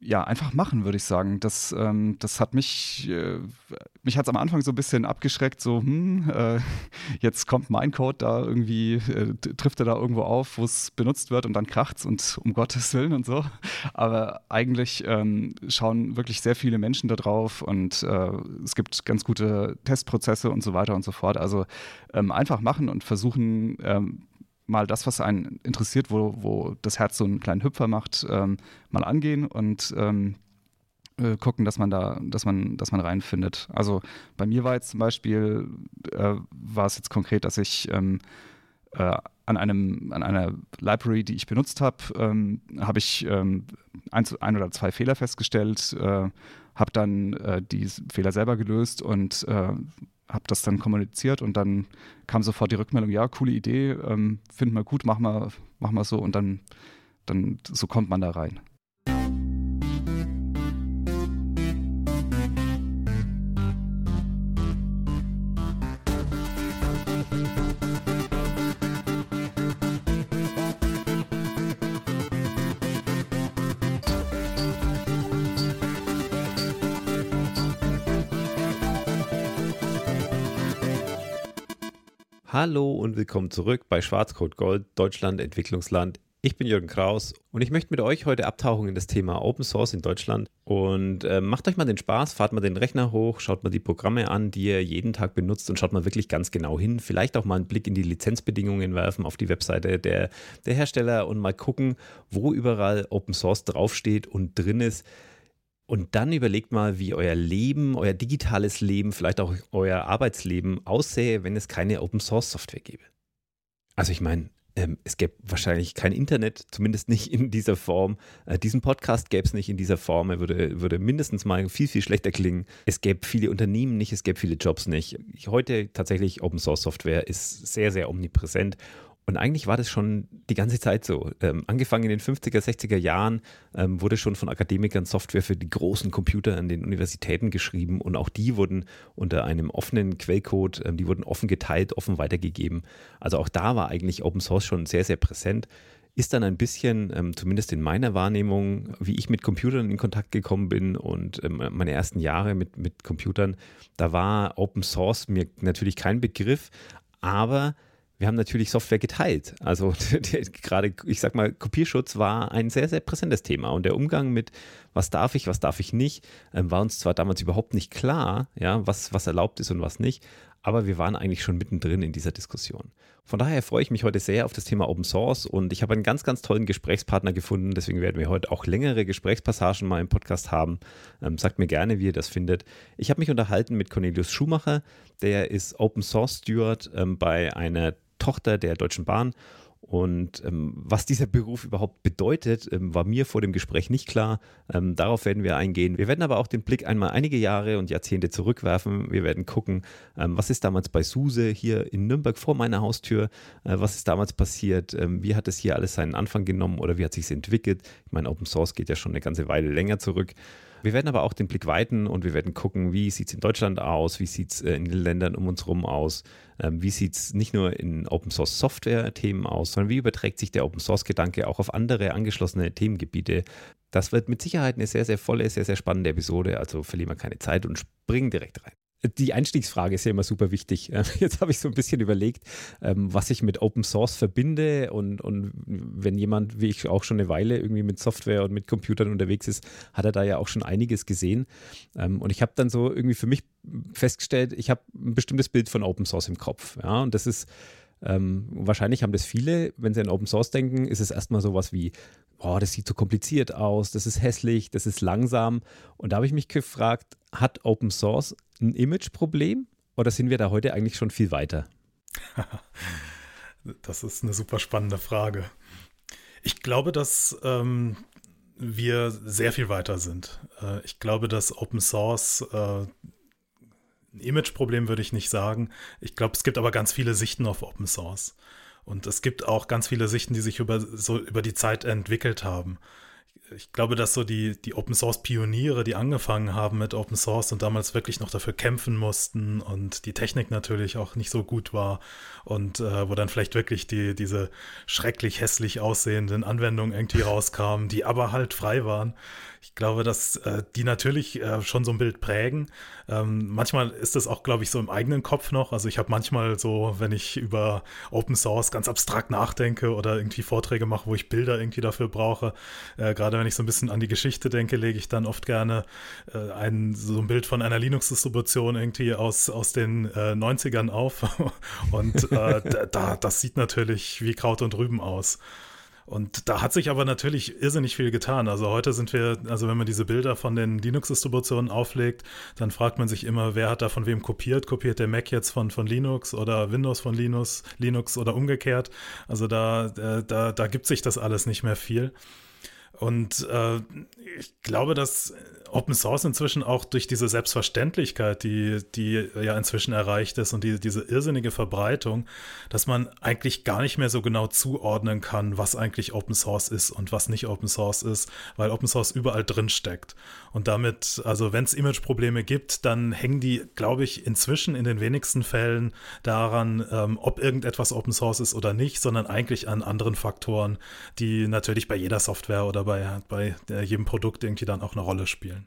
ja, einfach machen, würde ich sagen. Das, ähm, das hat mich, äh, mich hat es am Anfang so ein bisschen abgeschreckt, so, hm, äh, jetzt kommt mein Code da irgendwie, äh, trifft er da irgendwo auf, wo es benutzt wird und dann kracht's und um Gottes Willen und so. Aber eigentlich ähm, schauen wirklich sehr viele Menschen da drauf und äh, es gibt ganz gute Testprozesse und so weiter und so fort. Also ähm, einfach machen und versuchen, ähm, mal das, was einen interessiert, wo, wo das Herz so einen kleinen Hüpfer macht, ähm, mal angehen und ähm, äh, gucken, dass man da, dass man, dass man reinfindet. Also bei mir war jetzt zum Beispiel, äh, war es jetzt konkret, dass ich ähm, äh, an einem, an einer Library, die ich benutzt habe, ähm, habe ich ähm, ein, ein, oder zwei Fehler festgestellt, äh, habe dann äh, die Fehler selber gelöst und äh, habe das dann kommuniziert und dann kam sofort die Rückmeldung, ja, coole Idee, ähm, finden wir gut, mach mal, mach mal so und dann, dann so kommt man da rein. Hallo und willkommen zurück bei Schwarzcode Gold, Deutschland Entwicklungsland. Ich bin Jürgen Kraus und ich möchte mit euch heute abtauchen in das Thema Open Source in Deutschland. Und äh, macht euch mal den Spaß, fahrt mal den Rechner hoch, schaut mal die Programme an, die ihr jeden Tag benutzt und schaut mal wirklich ganz genau hin. Vielleicht auch mal einen Blick in die Lizenzbedingungen werfen auf die Webseite der, der Hersteller und mal gucken, wo überall Open Source draufsteht und drin ist. Und dann überlegt mal, wie euer Leben, euer digitales Leben, vielleicht auch euer Arbeitsleben aussähe, wenn es keine Open Source Software gäbe. Also ich meine, ähm, es gäbe wahrscheinlich kein Internet, zumindest nicht in dieser Form. Äh, diesen Podcast gäbe es nicht in dieser Form. Er würde, würde mindestens mal viel, viel schlechter klingen. Es gäbe viele Unternehmen nicht, es gäbe viele Jobs nicht. Heute tatsächlich Open Source Software ist sehr, sehr omnipräsent und eigentlich war das schon die ganze Zeit so. Ähm, angefangen in den 50er, 60er Jahren ähm, wurde schon von Akademikern Software für die großen Computer an den Universitäten geschrieben und auch die wurden unter einem offenen Quellcode, ähm, die wurden offen geteilt, offen weitergegeben. Also auch da war eigentlich Open Source schon sehr, sehr präsent. Ist dann ein bisschen, ähm, zumindest in meiner Wahrnehmung, wie ich mit Computern in Kontakt gekommen bin und ähm, meine ersten Jahre mit, mit Computern, da war Open Source mir natürlich kein Begriff, aber wir haben natürlich Software geteilt. Also gerade, ich sag mal, Kopierschutz war ein sehr, sehr präsentes Thema. Und der Umgang mit, was darf ich, was darf ich nicht, ähm, war uns zwar damals überhaupt nicht klar, ja, was, was erlaubt ist und was nicht, aber wir waren eigentlich schon mittendrin in dieser Diskussion. Von daher freue ich mich heute sehr auf das Thema Open Source und ich habe einen ganz, ganz tollen Gesprächspartner gefunden. Deswegen werden wir heute auch längere Gesprächspassagen mal im Podcast haben. Ähm, sagt mir gerne, wie ihr das findet. Ich habe mich unterhalten mit Cornelius Schumacher. Der ist Open Source Steward ähm, bei einer Tochter der Deutschen Bahn. Und ähm, was dieser Beruf überhaupt bedeutet, ähm, war mir vor dem Gespräch nicht klar. Ähm, darauf werden wir eingehen. Wir werden aber auch den Blick einmal einige Jahre und Jahrzehnte zurückwerfen. Wir werden gucken, ähm, was ist damals bei SUSE hier in Nürnberg vor meiner Haustür, äh, was ist damals passiert, ähm, wie hat es hier alles seinen Anfang genommen oder wie hat sich entwickelt. Ich meine, Open Source geht ja schon eine ganze Weile länger zurück. Wir werden aber auch den Blick weiten und wir werden gucken, wie sieht es in Deutschland aus, wie sieht es äh, in den Ländern um uns herum aus, ähm, wie sieht es nicht nur in Open Source Software Themen aus, sondern wie überträgt sich der Open Source Gedanke auch auf andere angeschlossene Themengebiete. Das wird mit Sicherheit eine sehr, sehr volle, sehr, sehr spannende Episode, also verlieren wir keine Zeit und springen direkt rein die Einstiegsfrage ist ja immer super wichtig. Jetzt habe ich so ein bisschen überlegt, ähm, was ich mit Open Source verbinde und, und wenn jemand, wie ich auch schon eine Weile irgendwie mit Software und mit Computern unterwegs ist, hat er da ja auch schon einiges gesehen. Ähm, und ich habe dann so irgendwie für mich festgestellt, ich habe ein bestimmtes Bild von Open Source im Kopf. Ja, und das ist ähm, wahrscheinlich haben das viele, wenn sie an Open Source denken, ist es erstmal sowas wie, boah, das sieht so kompliziert aus, das ist hässlich, das ist langsam. Und da habe ich mich gefragt, hat Open Source ein Imageproblem oder sind wir da heute eigentlich schon viel weiter? das ist eine super spannende Frage. Ich glaube, dass ähm, wir sehr viel weiter sind. Äh, ich glaube, dass Open Source äh, ein Imageproblem würde ich nicht sagen. Ich glaube, es gibt aber ganz viele Sichten auf Open Source. Und es gibt auch ganz viele Sichten, die sich über, so über die Zeit entwickelt haben. Ich glaube, dass so die, die Open Source Pioniere, die angefangen haben mit Open Source und damals wirklich noch dafür kämpfen mussten und die Technik natürlich auch nicht so gut war und äh, wo dann vielleicht wirklich die, diese schrecklich hässlich aussehenden Anwendungen irgendwie rauskamen, die aber halt frei waren Ich glaube, dass äh, die natürlich äh, schon so ein Bild prägen. Ähm, manchmal ist das auch, glaube ich, so im eigenen Kopf noch. Also ich habe manchmal so, wenn ich über Open Source ganz abstrakt nachdenke oder irgendwie Vorträge mache, wo ich Bilder irgendwie dafür brauche, äh, gerade wenn ich so ein bisschen an die Geschichte denke, lege ich dann oft gerne äh, ein, so ein Bild von einer Linux-Distribution irgendwie aus, aus den 90ern äh, auf. und äh, da, das sieht natürlich wie Kraut und Rüben aus. Und da hat sich aber natürlich irrsinnig viel getan. Also heute sind wir, also wenn man diese Bilder von den Linux-Distributionen auflegt, dann fragt man sich immer, wer hat da von wem kopiert? Kopiert der Mac jetzt von, von Linux oder Windows von Linux, Linux oder umgekehrt? Also da, äh, da, da gibt sich das alles nicht mehr viel. Und äh, ich glaube, dass Open Source inzwischen auch durch diese Selbstverständlichkeit, die, die ja inzwischen erreicht ist und die, diese irrsinnige Verbreitung, dass man eigentlich gar nicht mehr so genau zuordnen kann, was eigentlich Open Source ist und was nicht Open Source ist, weil Open Source überall drin steckt. Und damit, also wenn es Image-Probleme gibt, dann hängen die, glaube ich, inzwischen in den wenigsten Fällen daran, ähm, ob irgendetwas Open Source ist oder nicht, sondern eigentlich an anderen Faktoren, die natürlich bei jeder Software oder bei, bei jedem Produkt irgendwie dann auch eine Rolle spielen.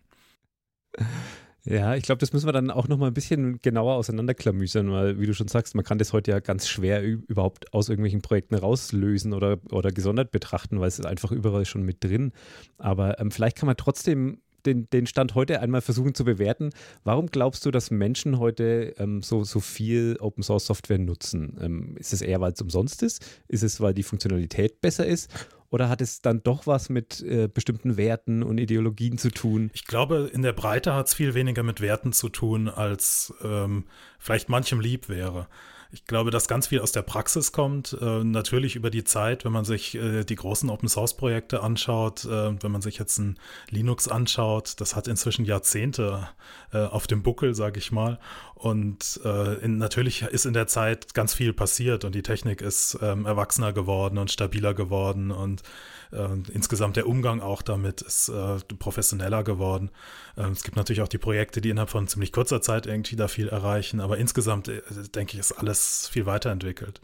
Ja, ich glaube, das müssen wir dann auch nochmal ein bisschen genauer auseinanderklamüsern, weil, wie du schon sagst, man kann das heute ja ganz schwer überhaupt aus irgendwelchen Projekten rauslösen oder, oder gesondert betrachten, weil es ist einfach überall schon mit drin. Aber ähm, vielleicht kann man trotzdem den, den Stand heute einmal versuchen zu bewerten. Warum glaubst du, dass Menschen heute ähm, so, so viel Open Source Software nutzen? Ähm, ist es eher, weil es umsonst ist? Ist es, weil die Funktionalität besser ist? Oder hat es dann doch was mit äh, bestimmten Werten und Ideologien zu tun? Ich glaube, in der Breite hat es viel weniger mit Werten zu tun, als ähm, vielleicht manchem lieb wäre. Ich glaube, dass ganz viel aus der Praxis kommt. Äh, natürlich über die Zeit, wenn man sich äh, die großen Open Source Projekte anschaut, äh, wenn man sich jetzt ein Linux anschaut, das hat inzwischen Jahrzehnte äh, auf dem Buckel, sage ich mal. Und äh, in, natürlich ist in der Zeit ganz viel passiert und die Technik ist ähm, erwachsener geworden und stabiler geworden und äh, insgesamt der Umgang auch damit ist äh, professioneller geworden. Äh, es gibt natürlich auch die Projekte, die innerhalb von ziemlich kurzer Zeit irgendwie da viel erreichen, aber insgesamt äh, denke ich, ist alles viel weiterentwickelt.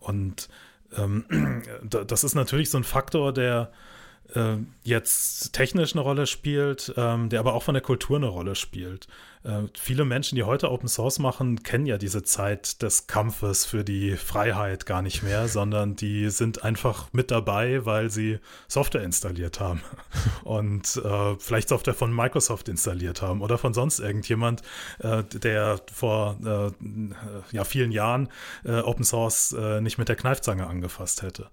Und ähm, das ist natürlich so ein Faktor, der äh, jetzt technisch eine Rolle spielt, ähm, der aber auch von der Kultur eine Rolle spielt. Äh, viele Menschen, die heute Open Source machen, kennen ja diese Zeit des Kampfes für die Freiheit gar nicht mehr, sondern die sind einfach mit dabei, weil sie Software installiert haben und äh, vielleicht Software von Microsoft installiert haben oder von sonst irgendjemand, äh, der vor äh, ja, vielen Jahren äh, Open Source nicht mit der Kneifzange angefasst hätte.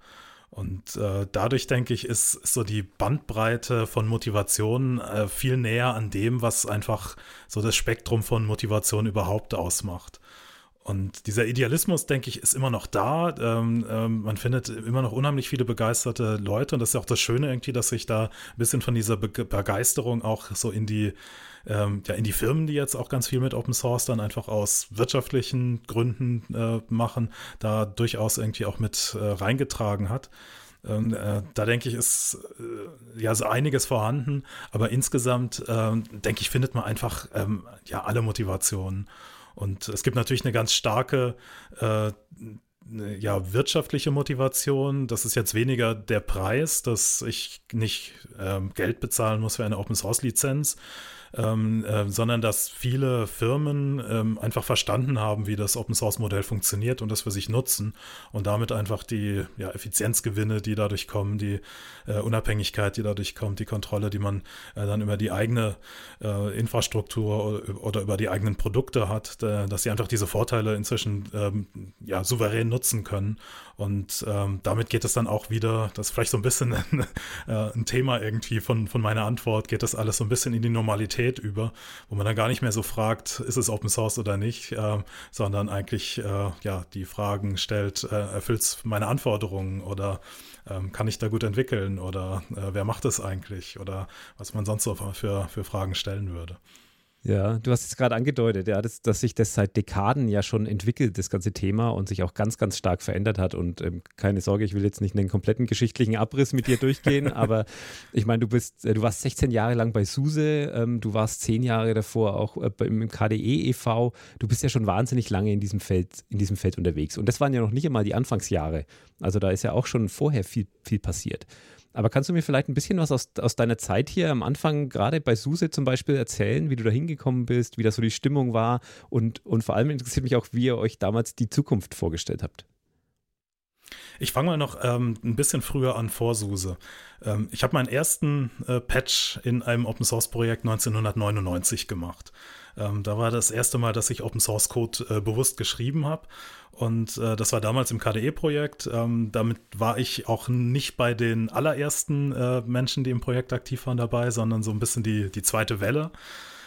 Und äh, dadurch, denke ich, ist, ist, so die Bandbreite von Motivation äh, viel näher an dem, was einfach so das Spektrum von Motivation überhaupt ausmacht. Und dieser Idealismus, denke ich, ist immer noch da. Ähm, ähm, man findet immer noch unheimlich viele begeisterte Leute. Und das ist ja auch das Schöne irgendwie, dass sich da ein bisschen von dieser Be Begeisterung auch so in die, ähm, ja, in die Firmen, die jetzt auch ganz viel mit Open Source dann einfach aus wirtschaftlichen Gründen äh, machen, da durchaus irgendwie auch mit äh, reingetragen hat. Ähm, äh, da denke ich, ist äh, ja so einiges vorhanden, aber insgesamt ähm, denke ich, findet man einfach ähm, ja alle Motivationen. Und es gibt natürlich eine ganz starke äh, ja, wirtschaftliche Motivation. Das ist jetzt weniger der Preis, dass ich nicht ähm, Geld bezahlen muss für eine Open Source Lizenz, ähm, äh, sondern dass viele Firmen ähm, einfach verstanden haben, wie das Open Source Modell funktioniert und das für sich nutzen und damit einfach die ja, Effizienzgewinne, die dadurch kommen, die äh, Unabhängigkeit, die dadurch kommt, die Kontrolle, die man äh, dann über die eigene äh, Infrastruktur oder, oder, über die eigenen Produkte hat, dass sie einfach diese Vorteile inzwischen ähm, ja, souverän nutzen können. Und ähm, damit geht es dann auch wieder, das ist vielleicht so ein bisschen ein, äh, ein Thema irgendwie von, von meiner Antwort, geht das alles so ein bisschen in die Normalität über, wo man dann gar nicht mehr so fragt, ist es Open Source oder nicht, äh, sondern eigentlich äh, ja die Fragen stellt, äh, erfüllt es meine Anforderungen oder ähm, kann ich da gut entwickeln oder äh, wer macht es eigentlich oder was man sonst so für, für Fragen stellen würde. Ja, du hast es gerade angedeutet, ja, dass, dass, sich das seit Dekaden ja schon entwickelt, das ganze Thema und sich auch ganz, ganz stark verändert hat. Und ähm, keine Sorge, ich will jetzt nicht einen kompletten geschichtlichen Abriss mit dir durchgehen, aber ich meine, du bist, äh, du warst 16 Jahre lang bei SUSE, ähm, du warst zehn Jahre davor auch äh, im KDE e.V., du bist ja schon wahnsinnig lange in diesem Feld, in diesem Feld unterwegs. Und das waren ja noch nicht einmal die Anfangsjahre. Also da ist ja auch schon vorher viel, viel passiert. Aber kannst du mir vielleicht ein bisschen was aus, aus deiner Zeit hier am Anfang, gerade bei SUSE zum Beispiel, erzählen, wie du da hingekommen bist, wie das so die Stimmung war und, und vor allem interessiert mich auch, wie ihr euch damals die Zukunft vorgestellt habt? Ich fange mal noch ähm, ein bisschen früher an vor SUSE. Ähm, ich habe meinen ersten äh, Patch in einem Open Source Projekt 1999 gemacht. Ähm, da war das erste Mal, dass ich Open Source Code äh, bewusst geschrieben habe. Und äh, das war damals im KDE-Projekt. Ähm, damit war ich auch nicht bei den allerersten äh, Menschen, die im Projekt aktiv waren, dabei, sondern so ein bisschen die, die zweite Welle.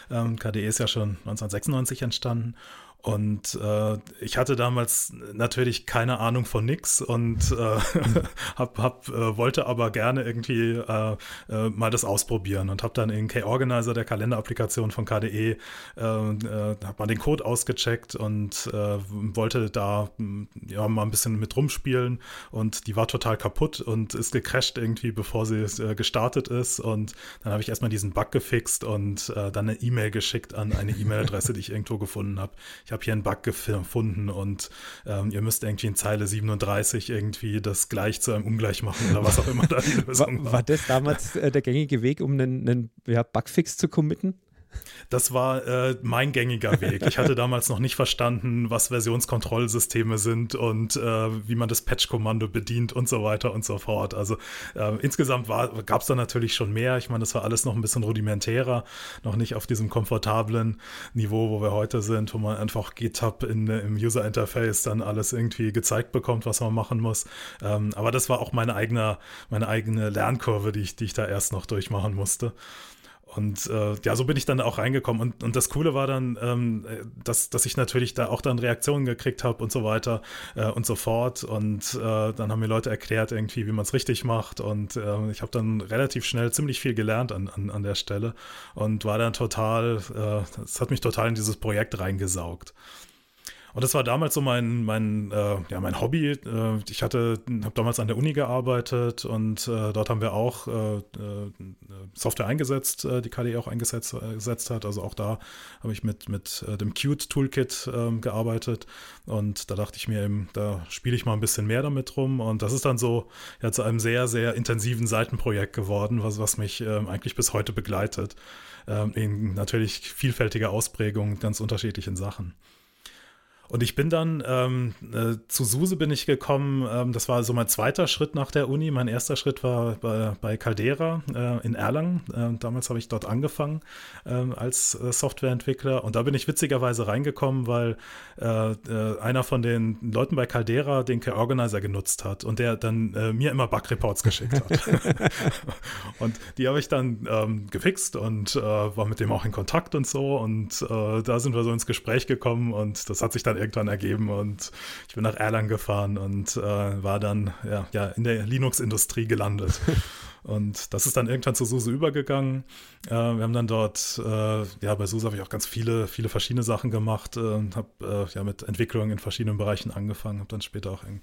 Ähm, KDE ist ja schon 1996 entstanden. Und äh, ich hatte damals natürlich keine Ahnung von nix und äh, hab, hab, äh, wollte aber gerne irgendwie äh, äh, mal das ausprobieren und habe dann in K-Organizer, der Kalenderapplikation von KDE, äh, habe mal den Code ausgecheckt und wollte da ja mal ein bisschen mit rumspielen und die war total kaputt und ist gecrashed irgendwie, bevor sie gestartet ist und dann habe ich erstmal diesen Bug gefixt und dann eine E-Mail geschickt an eine E-Mail-Adresse, die ich irgendwo gefunden habe. Ich habe hier einen Bug gefunden und ähm, ihr müsst irgendwie in Zeile 37 irgendwie das gleich zu einem Ungleich machen oder was auch immer da die Lösung war. War, das damals äh, der gängige Weg, um einen, einen ja, Bugfix zu committen? Das war äh, mein gängiger Weg. Ich hatte damals noch nicht verstanden, was Versionskontrollsysteme sind und äh, wie man das Patch-Kommando bedient und so weiter und so fort. Also äh, insgesamt gab es da natürlich schon mehr. Ich meine, das war alles noch ein bisschen rudimentärer, noch nicht auf diesem komfortablen Niveau, wo wir heute sind, wo man einfach GitHub in, im User-Interface dann alles irgendwie gezeigt bekommt, was man machen muss. Ähm, aber das war auch meine eigene, meine eigene Lernkurve, die ich, die ich da erst noch durchmachen musste. Und äh, ja, so bin ich dann auch reingekommen. Und, und das Coole war dann, ähm, dass, dass ich natürlich da auch dann Reaktionen gekriegt habe und so weiter äh, und so fort. Und äh, dann haben mir Leute erklärt, irgendwie, wie man es richtig macht. Und äh, ich habe dann relativ schnell ziemlich viel gelernt an, an, an der Stelle und war dann total, äh, es hat mich total in dieses Projekt reingesaugt. Und das war damals so mein, mein, äh, ja, mein Hobby. Äh, ich hatte, habe damals an der Uni gearbeitet und äh, dort haben wir auch äh, äh, Software eingesetzt, äh, die KDE auch eingesetzt gesetzt hat. Also auch da habe ich mit, mit dem Qt Toolkit ähm, gearbeitet. Und da dachte ich mir eben, da spiele ich mal ein bisschen mehr damit rum. Und das ist dann so ja, zu einem sehr, sehr intensiven Seitenprojekt geworden, was, was mich ähm, eigentlich bis heute begleitet. Ähm, in natürlich vielfältiger Ausprägung, ganz unterschiedlichen Sachen. Und ich bin dann ähm, äh, zu SUSE bin ich gekommen. Ähm, das war so mein zweiter Schritt nach der Uni. Mein erster Schritt war bei, bei Caldera äh, in Erlangen. Äh, damals habe ich dort angefangen ähm, als äh, Softwareentwickler. Und da bin ich witzigerweise reingekommen, weil äh, äh, einer von den Leuten bei Caldera den K-Organizer genutzt hat und der dann mir immer Bug-Reports geschickt hat. und die habe ich dann ähm, gefixt und war mit dem auch in Kontakt und so. Und da sind wir so ins Gespräch gekommen und das hat sich dann dann irgendwann ergeben und ich bin nach Erlangen gefahren und äh, war dann ja, ja in der Linux-Industrie gelandet. Und das ist dann irgendwann zu SUSE übergegangen. Äh, wir haben dann dort, äh, ja, bei SUSE habe ich auch ganz viele, viele verschiedene Sachen gemacht äh, und habe äh, ja mit Entwicklung in verschiedenen Bereichen angefangen, habe dann später auch in,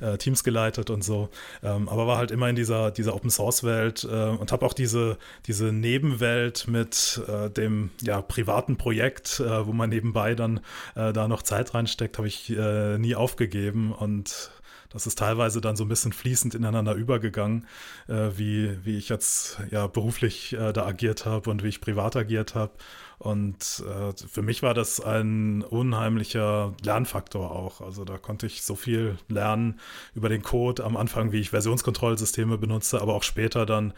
äh, Teams geleitet und so. Ähm, aber war halt immer in dieser, dieser Open Source Welt äh, und habe auch diese, diese Nebenwelt mit dem ja, privaten Projekt, wo man nebenbei dann da noch Zeit reinsteckt, habe ich nie aufgegeben und das ist teilweise dann so ein bisschen fließend ineinander übergegangen, äh, wie, wie ich jetzt ja beruflich äh, da agiert habe und wie ich privat agiert habe. Und äh, für mich war das ein unheimlicher Lernfaktor auch. Also da konnte ich so viel lernen über den Code am Anfang, wie ich Versionskontrollsysteme benutze, aber auch später dann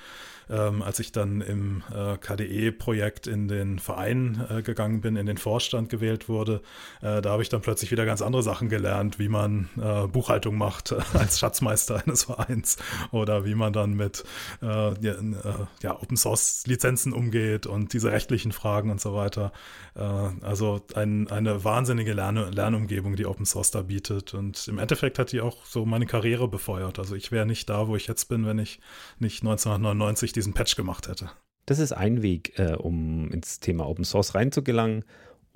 ähm, als ich dann im äh, KDE-Projekt in den Verein äh, gegangen bin, in den Vorstand gewählt wurde, äh, da habe ich dann plötzlich wieder ganz andere Sachen gelernt, wie man äh, Buchhaltung macht als Schatzmeister eines Vereins oder wie man dann mit äh, ja, äh, ja, Open Source Lizenzen umgeht und diese rechtlichen Fragen und so weiter. also ein, eine wahnsinnige Lern Lernumgebung, die Open Source da bietet. Und im Endeffekt hat die auch so meine Karriere befeuert. Also ich wäre nicht da, wo ich jetzt bin, wenn ich nicht 1999 diesen Patch gemacht hätte. Das ist ein Weg, äh, um ins Thema Open Source reinzugelangen.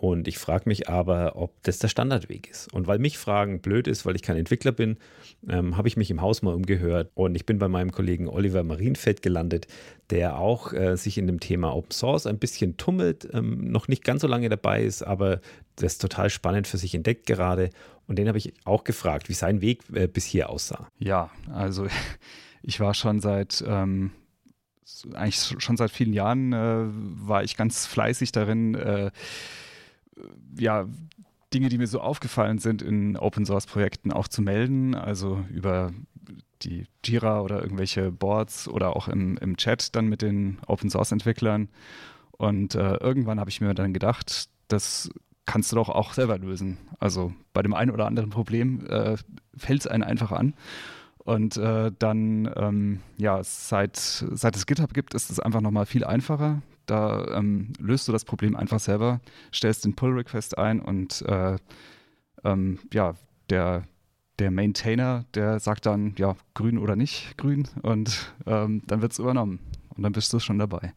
Und ich frage mich aber, ob das der Standardweg ist. Und weil mich Fragen blöd ist, weil ich kein Entwickler bin, ähm, habe ich mich im Haus mal umgehört und ich bin bei meinem Kollegen Oliver Marienfeld gelandet, der auch äh, sich in dem Thema Open Source ein bisschen tummelt, ähm, noch nicht ganz so lange dabei ist, aber das total spannend für sich entdeckt gerade. Und den habe ich auch gefragt, wie sein Weg äh, bis hier aussah. Ja, also ich war schon seit ähm, eigentlich schon seit vielen Jahren äh, war ich ganz fleißig darin, äh, ja, Dinge, die mir so aufgefallen sind in Open Source Projekten auch zu melden, also über die Jira oder irgendwelche Boards oder auch im, im Chat dann mit den Open Source Entwicklern. Und äh, irgendwann habe ich mir dann gedacht, das kannst du doch auch selber lösen. Also bei dem einen oder anderen Problem äh, fällt es einen einfach an. Und äh, dann, ähm, ja, seit, seit es GitHub gibt, ist es einfach nochmal viel einfacher. Da ähm, löst du das Problem einfach selber, stellst den Pull-Request ein und äh, ähm, ja, der, der Maintainer, der sagt dann, ja, grün oder nicht grün und ähm, dann wird es übernommen und dann bist du schon dabei.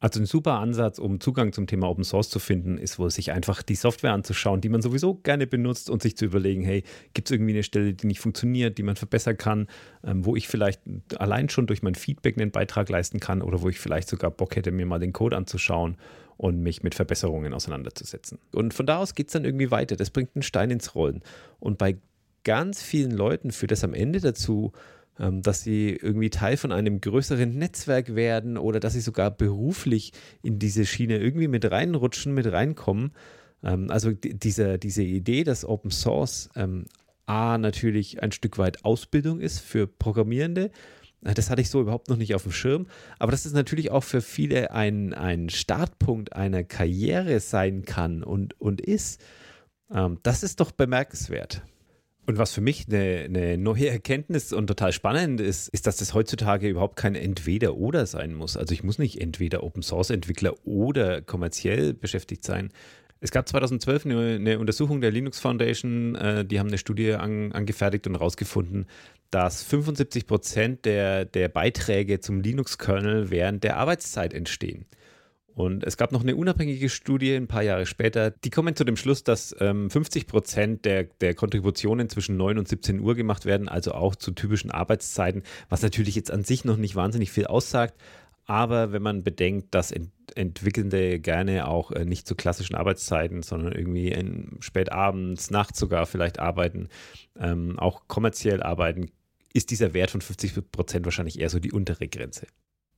Also ein super Ansatz, um Zugang zum Thema Open Source zu finden, ist wohl sich einfach die Software anzuschauen, die man sowieso gerne benutzt und sich zu überlegen, hey, gibt es irgendwie eine Stelle, die nicht funktioniert, die man verbessern kann, ähm, wo ich vielleicht allein schon durch mein Feedback einen Beitrag leisten kann oder wo ich vielleicht sogar Bock hätte, mir mal den Code anzuschauen und mich mit Verbesserungen auseinanderzusetzen. Und von da aus geht es dann irgendwie weiter. Das bringt einen Stein ins Rollen. Und bei ganz vielen Leuten führt das am Ende dazu, dass sie irgendwie Teil von einem größeren Netzwerk werden oder dass sie sogar beruflich in diese Schiene irgendwie mit reinrutschen, mit reinkommen. Ähm, also diese, diese Idee, dass Open Source ähm, A natürlich ein Stück weit Ausbildung ist für Programmierende, äh, das hatte ich so überhaupt noch nicht auf dem Schirm. Aber dass es natürlich auch für viele ein, ein Startpunkt einer Karriere sein kann und, und ist. das ist doch bemerkenswert. Und was für mich eine, eine, neue Erkenntnis und total spannend ist, ist, dass das heutzutage überhaupt kein Entweder-Oder sein muss. Also ich muss nicht entweder Open-Source-Entwickler oder kommerziell beschäftigt sein. Es gab 2012 eine, eine Untersuchung der Linux Foundation, äh, die haben eine Studie an, angefertigt und herausgefunden, dass 75 Prozent der, der Beiträge zum Linux-Kernel während der Arbeitszeit entstehen. Und es gab noch eine unabhängige Studie ein paar Jahre später, die kommen zu dem Schluss, dass ähm, 50 Prozent der, der Kontributionen zwischen 9 und 17 Uhr gemacht werden, also auch zu typischen Arbeitszeiten, was natürlich jetzt an sich noch nicht wahnsinnig viel aussagt. Aber wenn man bedenkt, dass Ent Entwickelnde gerne auch äh, nicht zu klassischen Arbeitszeiten, sondern irgendwie in, spät abends, nachts sogar vielleicht arbeiten, ähm, auch kommerziell arbeiten, ist dieser Wert von 50 Prozent wahrscheinlich eher so die untere Grenze.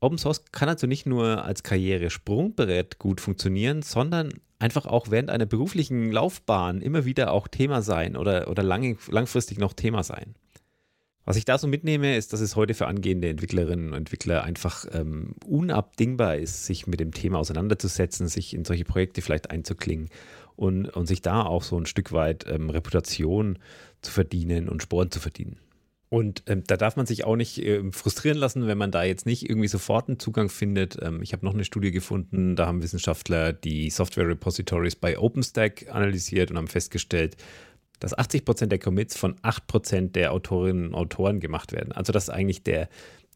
Open Source kann also nicht nur als Karrieresprungbrett gut funktionieren, sondern einfach auch während einer beruflichen Laufbahn immer wieder auch Thema sein oder, oder lang, langfristig noch Thema sein. Was ich da so mitnehme, ist, dass es heute für angehende Entwicklerinnen und Entwickler einfach ähm, unabdingbar ist, sich mit dem Thema auseinanderzusetzen, sich in solche Projekte vielleicht einzuklingen und, und sich da auch so ein Stück weit ähm, Reputation zu verdienen und Sporen zu verdienen. Und ähm, da darf man sich auch nicht äh, frustrieren lassen, wenn man da jetzt nicht irgendwie sofort einen Zugang findet. Ähm, ich habe noch eine Studie gefunden, da haben Wissenschaftler die Software Repositories bei OpenStack analysiert und haben festgestellt, dass 80 Prozent der Commits von 8 Prozent der Autorinnen und Autoren gemacht werden. Also das ist eigentlich der,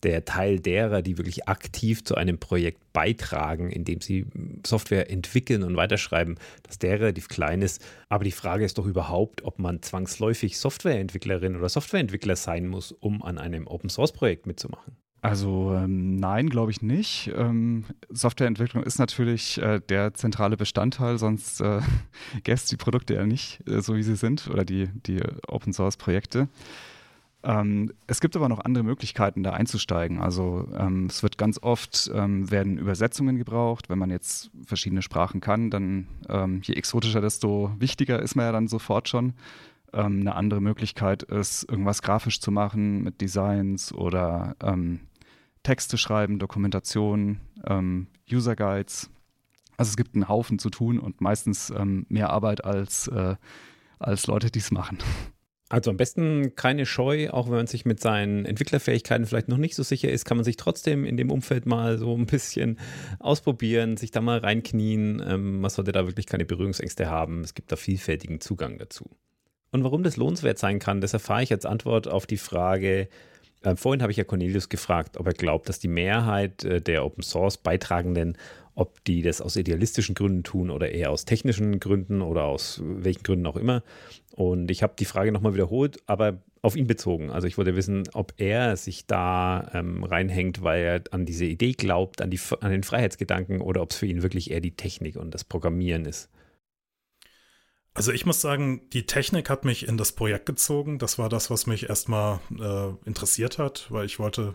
der Teil derer, die wirklich aktiv zu einem Projekt beitragen, indem sie Software entwickeln und weiterschreiben, dass der relativ klein ist. Aber die Frage ist doch überhaupt, ob man zwangsläufig Softwareentwicklerin oder Softwareentwickler sein muss, um an einem Open-Source-Projekt mitzumachen. Also ähm, nein, glaube ich nicht. Ähm, Softwareentwicklung ist natürlich äh, der zentrale Bestandteil, sonst äh, gäbe die Produkte ja nicht, äh, so wie sie sind, oder die, die Open-Source-Projekte. Ähm, es gibt aber noch andere Möglichkeiten, da einzusteigen. Also ähm, es wird ganz oft ähm, werden Übersetzungen gebraucht. Wenn man jetzt verschiedene Sprachen kann, dann ähm, je exotischer, desto wichtiger ist man ja dann sofort schon. Ähm, eine andere Möglichkeit ist, irgendwas grafisch zu machen mit Designs oder ähm, Texte schreiben, Dokumentation, User Guides. Also es gibt einen Haufen zu tun und meistens mehr Arbeit als, äh, als Leute, die es machen. Also am besten keine Scheu, auch wenn man sich mit seinen Entwicklerfähigkeiten vielleicht noch nicht so sicher ist, kann man sich trotzdem in dem Umfeld mal so ein bisschen ausprobieren, sich da mal reinknien. Ähm, man sollte da wirklich keine Berührungsängste haben. Es gibt da vielfältigen Zugang dazu. Und warum das lohnenswert sein kann, das erfahre ich als Antwort auf die Frage, äh, vorhin habe ich ja Cornelius gefragt, ob er glaubt, dass die Mehrheit äh, der Open Source Beitragenden ob die das aus idealistischen Gründen tun oder eher aus technischen Gründen oder aus welchen Gründen auch immer. Und ich habe die Frage nochmal wiederholt, aber auf ihn bezogen. Also ich wollte wissen, ob er sich da ähm, reinhängt, weil er an diese Idee glaubt, an, die, an den Freiheitsgedanken oder ob es für ihn wirklich eher die Technik und das Programmieren ist. Also ich muss sagen, die Technik hat mich in das Projekt gezogen. Das war das, was mich erstmal äh, interessiert hat, weil ich wollte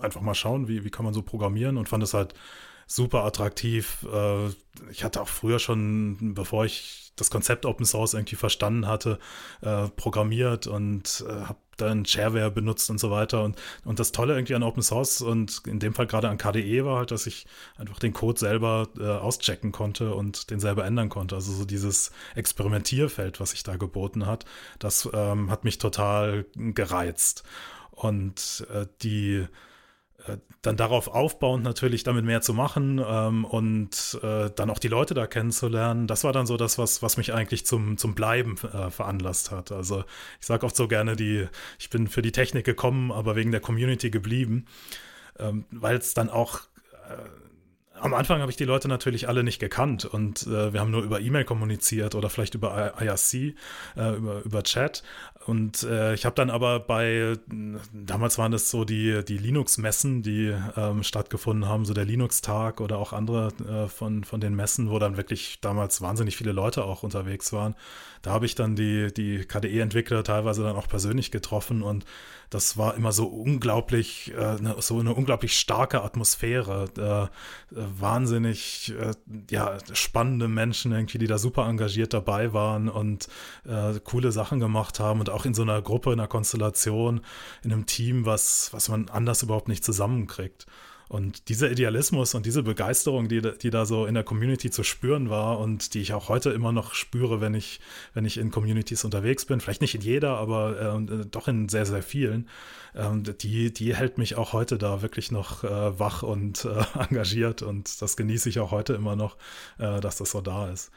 einfach mal schauen, wie, wie kann man so programmieren und fand es halt super attraktiv. Äh, ich hatte auch früher schon, bevor ich das Konzept Open Source irgendwie verstanden hatte, äh, programmiert und äh, habe dann Shareware benutzt und so weiter. Und, und das Tolle irgendwie an Open Source und in dem Fall gerade an KDE war halt, dass ich einfach den Code selber äh, auschecken konnte und den selber ändern konnte. Also so dieses Experimentierfeld, was sich da geboten hat, das ähm, hat mich total gereizt. Und äh, die dann darauf aufbauend natürlich damit mehr zu machen ähm, und äh, dann auch die Leute da kennenzulernen, das war dann so das, was, was mich eigentlich zum, zum Bleiben äh, veranlasst hat. Also ich sage oft so gerne, die, ich bin für die Technik gekommen, aber wegen der Community geblieben, ähm, weil es dann auch äh, am Anfang habe ich die Leute natürlich alle nicht gekannt und äh, wir haben nur über E-Mail kommuniziert oder vielleicht über IRC, äh, über, über Chat. Und äh, ich habe dann aber bei, damals waren es so die, die Linux-Messen, die ähm, stattgefunden haben, so der Linux-Tag oder auch andere äh, von, von den Messen, wo dann wirklich damals wahnsinnig viele Leute auch unterwegs waren. Da habe ich dann die, die KDE-Entwickler teilweise dann auch persönlich getroffen und das war immer so unglaublich, äh, ne, so eine unglaublich starke Atmosphäre. Äh, wahnsinnig, äh, ja, spannende Menschen irgendwie, die da super engagiert dabei waren und äh, coole Sachen gemacht haben und auch in so einer Gruppe, in einer Konstellation, in einem Team, was, was man anders überhaupt nicht zusammenkriegt. Und dieser Idealismus und diese Begeisterung, die, die da so in der Community zu spüren war und die ich auch heute immer noch spüre, wenn ich, wenn ich in Communities unterwegs bin, vielleicht nicht in jeder, aber äh, doch in sehr, sehr vielen, äh, die, die hält mich auch heute da wirklich noch äh, wach und äh, engagiert und das genieße ich auch heute immer noch, äh, dass das so da ist.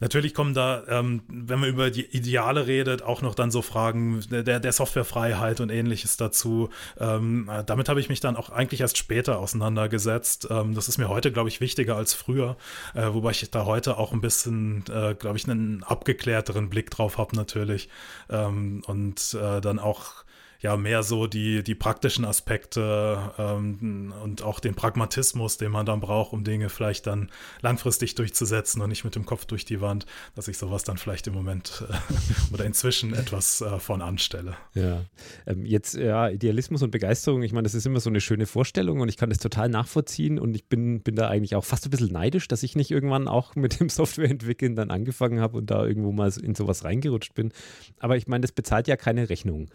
Natürlich kommen da, ähm, wenn man über die Ideale redet, auch noch dann so Fragen der, der Softwarefreiheit und ähnliches dazu. Ähm, äh, damit habe ich mich dann auch eigentlich erst später auseinandergesetzt. Ähm, das ist mir heute, glaube ich, wichtiger als früher, äh, wobei ich da heute auch ein bisschen, äh, glaube ich, einen abgeklärteren Blick drauf habe natürlich ähm, und äh, dann auch ja mehr so die, die praktischen Aspekte ähm, und auch den Pragmatismus, den man dann braucht, um Dinge vielleicht dann langfristig durchzusetzen und nicht mit dem Kopf durch die Wand, dass ich sowas dann vielleicht im Moment äh, oder inzwischen etwas äh, von anstelle. Ja, ähm, jetzt ja, Idealismus und Begeisterung, ich meine, das ist immer so eine schöne Vorstellung und ich kann das total nachvollziehen und ich bin, bin da eigentlich auch fast ein bisschen neidisch, dass ich nicht irgendwann auch mit dem Softwareentwickeln dann angefangen habe und da irgendwo mal in sowas reingerutscht bin. Aber ich meine, das bezahlt ja keine Rechnung.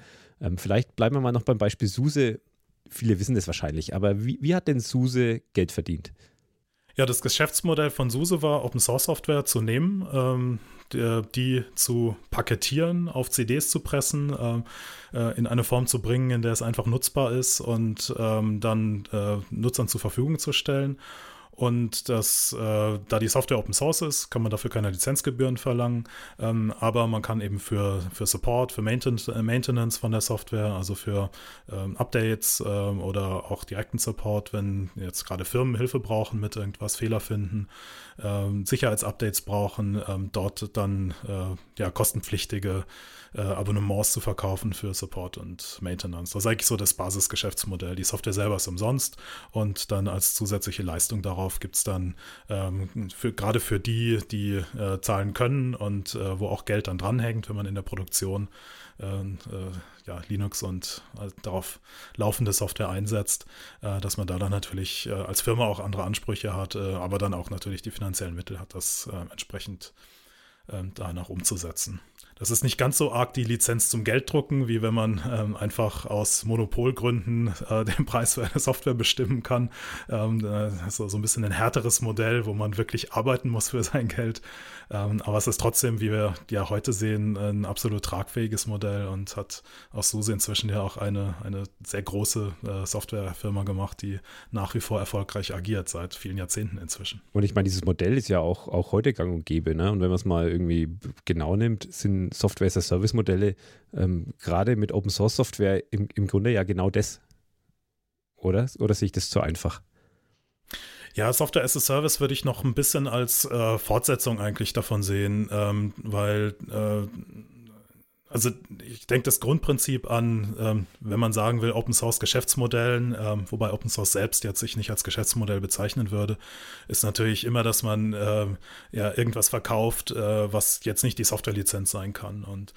Ähm, vielleicht bleiben wir mal noch beim Beispiel SUSE. Viele wissen das wahrscheinlich, aber wie, wie hat denn SUSE Geld verdient? Ja, das Geschäftsmodell von SUSE war, Open Source Software zu nehmen, ähm, die, die, zu paketieren, auf CDs zu pressen, ähm, äh, in eine Form zu bringen, in der es einfach nutzbar ist und ähm, dann äh, Nutzern zur Verfügung zu stellen. Und das, äh, da die Software Open Source ist, kann man dafür keine Lizenzgebühren verlangen. Ähm, aber man kann eben für, für Support, für Maintenance, äh, von der Software, also für ähm, Updates ähm, oder auch direkten Support, wenn jetzt gerade Firmen Hilfe brauchen mit irgendwas, Fehler finden, ähm, Sicherheitsupdates brauchen, ähm, dort dann äh, ja kostenpflichtige äh, Abonnements zu verkaufen für Support und Maintenance. Das ist eigentlich so das Basisgeschäftsmodell. Die Software selber ist umsonst und dann als zusätzliche Leistung darauf gibt es dann ähm, für, gerade für die, die äh, zahlen können und äh, wo auch Geld dann dranhängt, wenn man in der Produktion äh, äh, ja, Linux und äh, darauf laufende Software einsetzt, dass man da dann natürlich als Firma auch andere Ansprüche hat, aber dann auch natürlich die finanziellen Mittel hat, das entsprechend ähm, danach umzusetzen. Das ist nicht ganz so arg die Lizenz zum Gelddrucken, wie wenn man ähm, einfach aus Monopolgründen äh, den Preis für eine Software bestimmen kann. Ähm, das ist so ein bisschen ein härteres Modell, wo man wirklich arbeiten muss für sein Geld. Ähm, aber es ist trotzdem, wie wir ja heute sehen, ein absolut tragfähiges Modell und hat aus SUSE inzwischen ja auch eine, eine sehr große äh, Softwarefirma gemacht, die nach wie vor erfolgreich agiert, seit vielen Jahrzehnten inzwischen. Und ich meine, dieses Modell ist ja auch, auch heute gang und gäbe. Ne? Und wenn man es mal irgendwie genau nimmt, sind Software-as-a-Service-Modelle, ähm, gerade mit Open-Source-Software im, im Grunde ja genau das. Oder? Oder sehe ich das zu einfach? Ja, Software as a Service würde ich noch ein bisschen als äh, Fortsetzung eigentlich davon sehen, ähm, weil äh, Also ich denke, das Grundprinzip an, ähm, wenn man sagen will, Open Source Geschäftsmodellen, ähm, wobei Open Source selbst jetzt sich nicht als Geschäftsmodell bezeichnen würde, ist natürlich immer, dass man ähm, ja irgendwas verkauft, äh, was jetzt nicht die Softwarelizenz sein kann. Und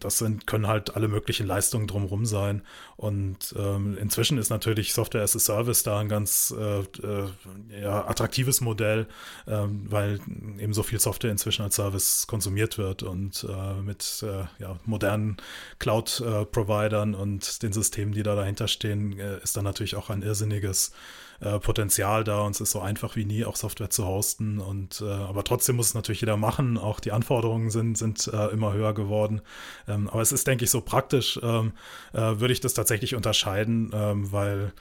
das sind, können halt alle möglichen Leistungen drumherum sein. Und ähm, inzwischen ist natürlich Software as a Service da ein ganz äh, äh, ja, attraktives Modell, ähm, weil eben so viel Software inzwischen als Service konsumiert wird und äh, mit äh, ja, modernen Cloud-Providern und den Systemen, die da dahinter stehen, äh, ist dann natürlich auch ein irrsinniges äh, Potenzial da und es ist so einfach wie nie, auch Software zu hosten. Und äh, aber trotzdem muss es natürlich jeder machen. Auch die Anforderungen sind, sind äh, immer höher geworden. Ähm, aber es ist, denke ich, so praktisch, ähm, äh, würde ich das tatsächlich unterscheiden, ähm, weil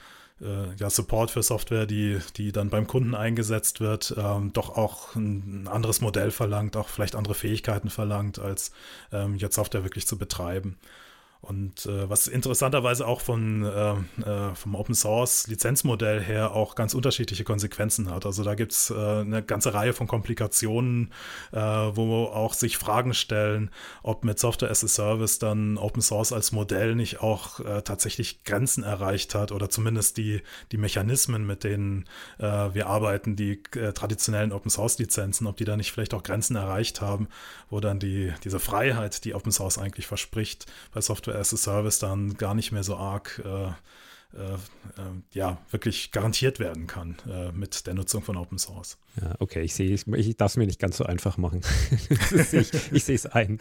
äh, ja, Support für Software, die, die dann beim Kunden eingesetzt wird, ähm, doch auch ein, anderes Modell verlangt, auch vielleicht andere Fähigkeiten verlangt, als ähm, jetzt Software wirklich zu betreiben. Und äh, was interessanterweise auch von, äh, äh, vom Open Source Lizenzmodell her auch ganz unterschiedliche Konsequenzen hat. Also da gibt es äh, eine ganze Reihe von Komplikationen, äh, wo auch sich Fragen stellen, ob mit Software as a Service dann Open Source als Modell nicht auch äh, tatsächlich Grenzen erreicht hat oder zumindest die, die Mechanismen, mit denen wir arbeiten, die traditionellen Open Source Lizenzen, ob die da nicht vielleicht auch Grenzen erreicht haben, wo dann die, diese Freiheit, die Open Source eigentlich verspricht, bei Software Software as a Service dann gar nicht mehr so arg äh, äh, äh, ja, wirklich garantiert werden kann äh, mit der Nutzung von Open Source. Ja, okay, ich sehe, ich darf es mir nicht ganz so einfach machen. ich, ich sehe es ein.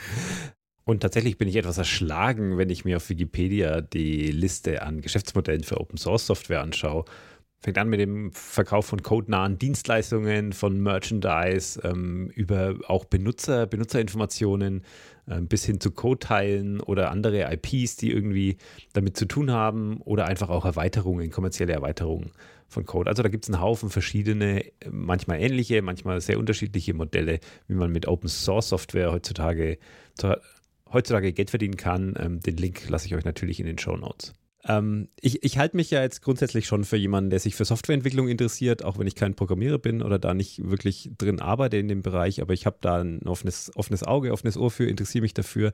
Und tatsächlich bin ich etwas erschlagen, wenn ich mir auf Wikipedia die Liste an Geschäftsmodellen für Open Source Software anschaue. Fängt an mit dem Verkauf von codenahen Dienstleistungen, von Merchandise, ähm, über auch Benutzer, Benutzerinformationen, bis hin zu Code-Teilen oder andere IPs, die irgendwie damit zu tun haben oder einfach auch Erweiterungen, kommerzielle Erweiterungen von Code. Also da gibt es einen Haufen verschiedene, manchmal ähnliche, manchmal sehr unterschiedliche Modelle, wie man mit Open Source Software heutzutage, heutzutage Geld verdienen kann. Ähm, den Link lasse ich euch natürlich in den Show Notes. Ähm, ich, ich halte mich ja jetzt grundsätzlich schon für jemanden, der sich für Softwareentwicklung interessiert, auch wenn ich kein Programmierer bin oder da nicht wirklich drin arbeite in dem Bereich, aber ich habe da ein offenes, offenes Auge, offenes Ohr für, interessiere mich dafür.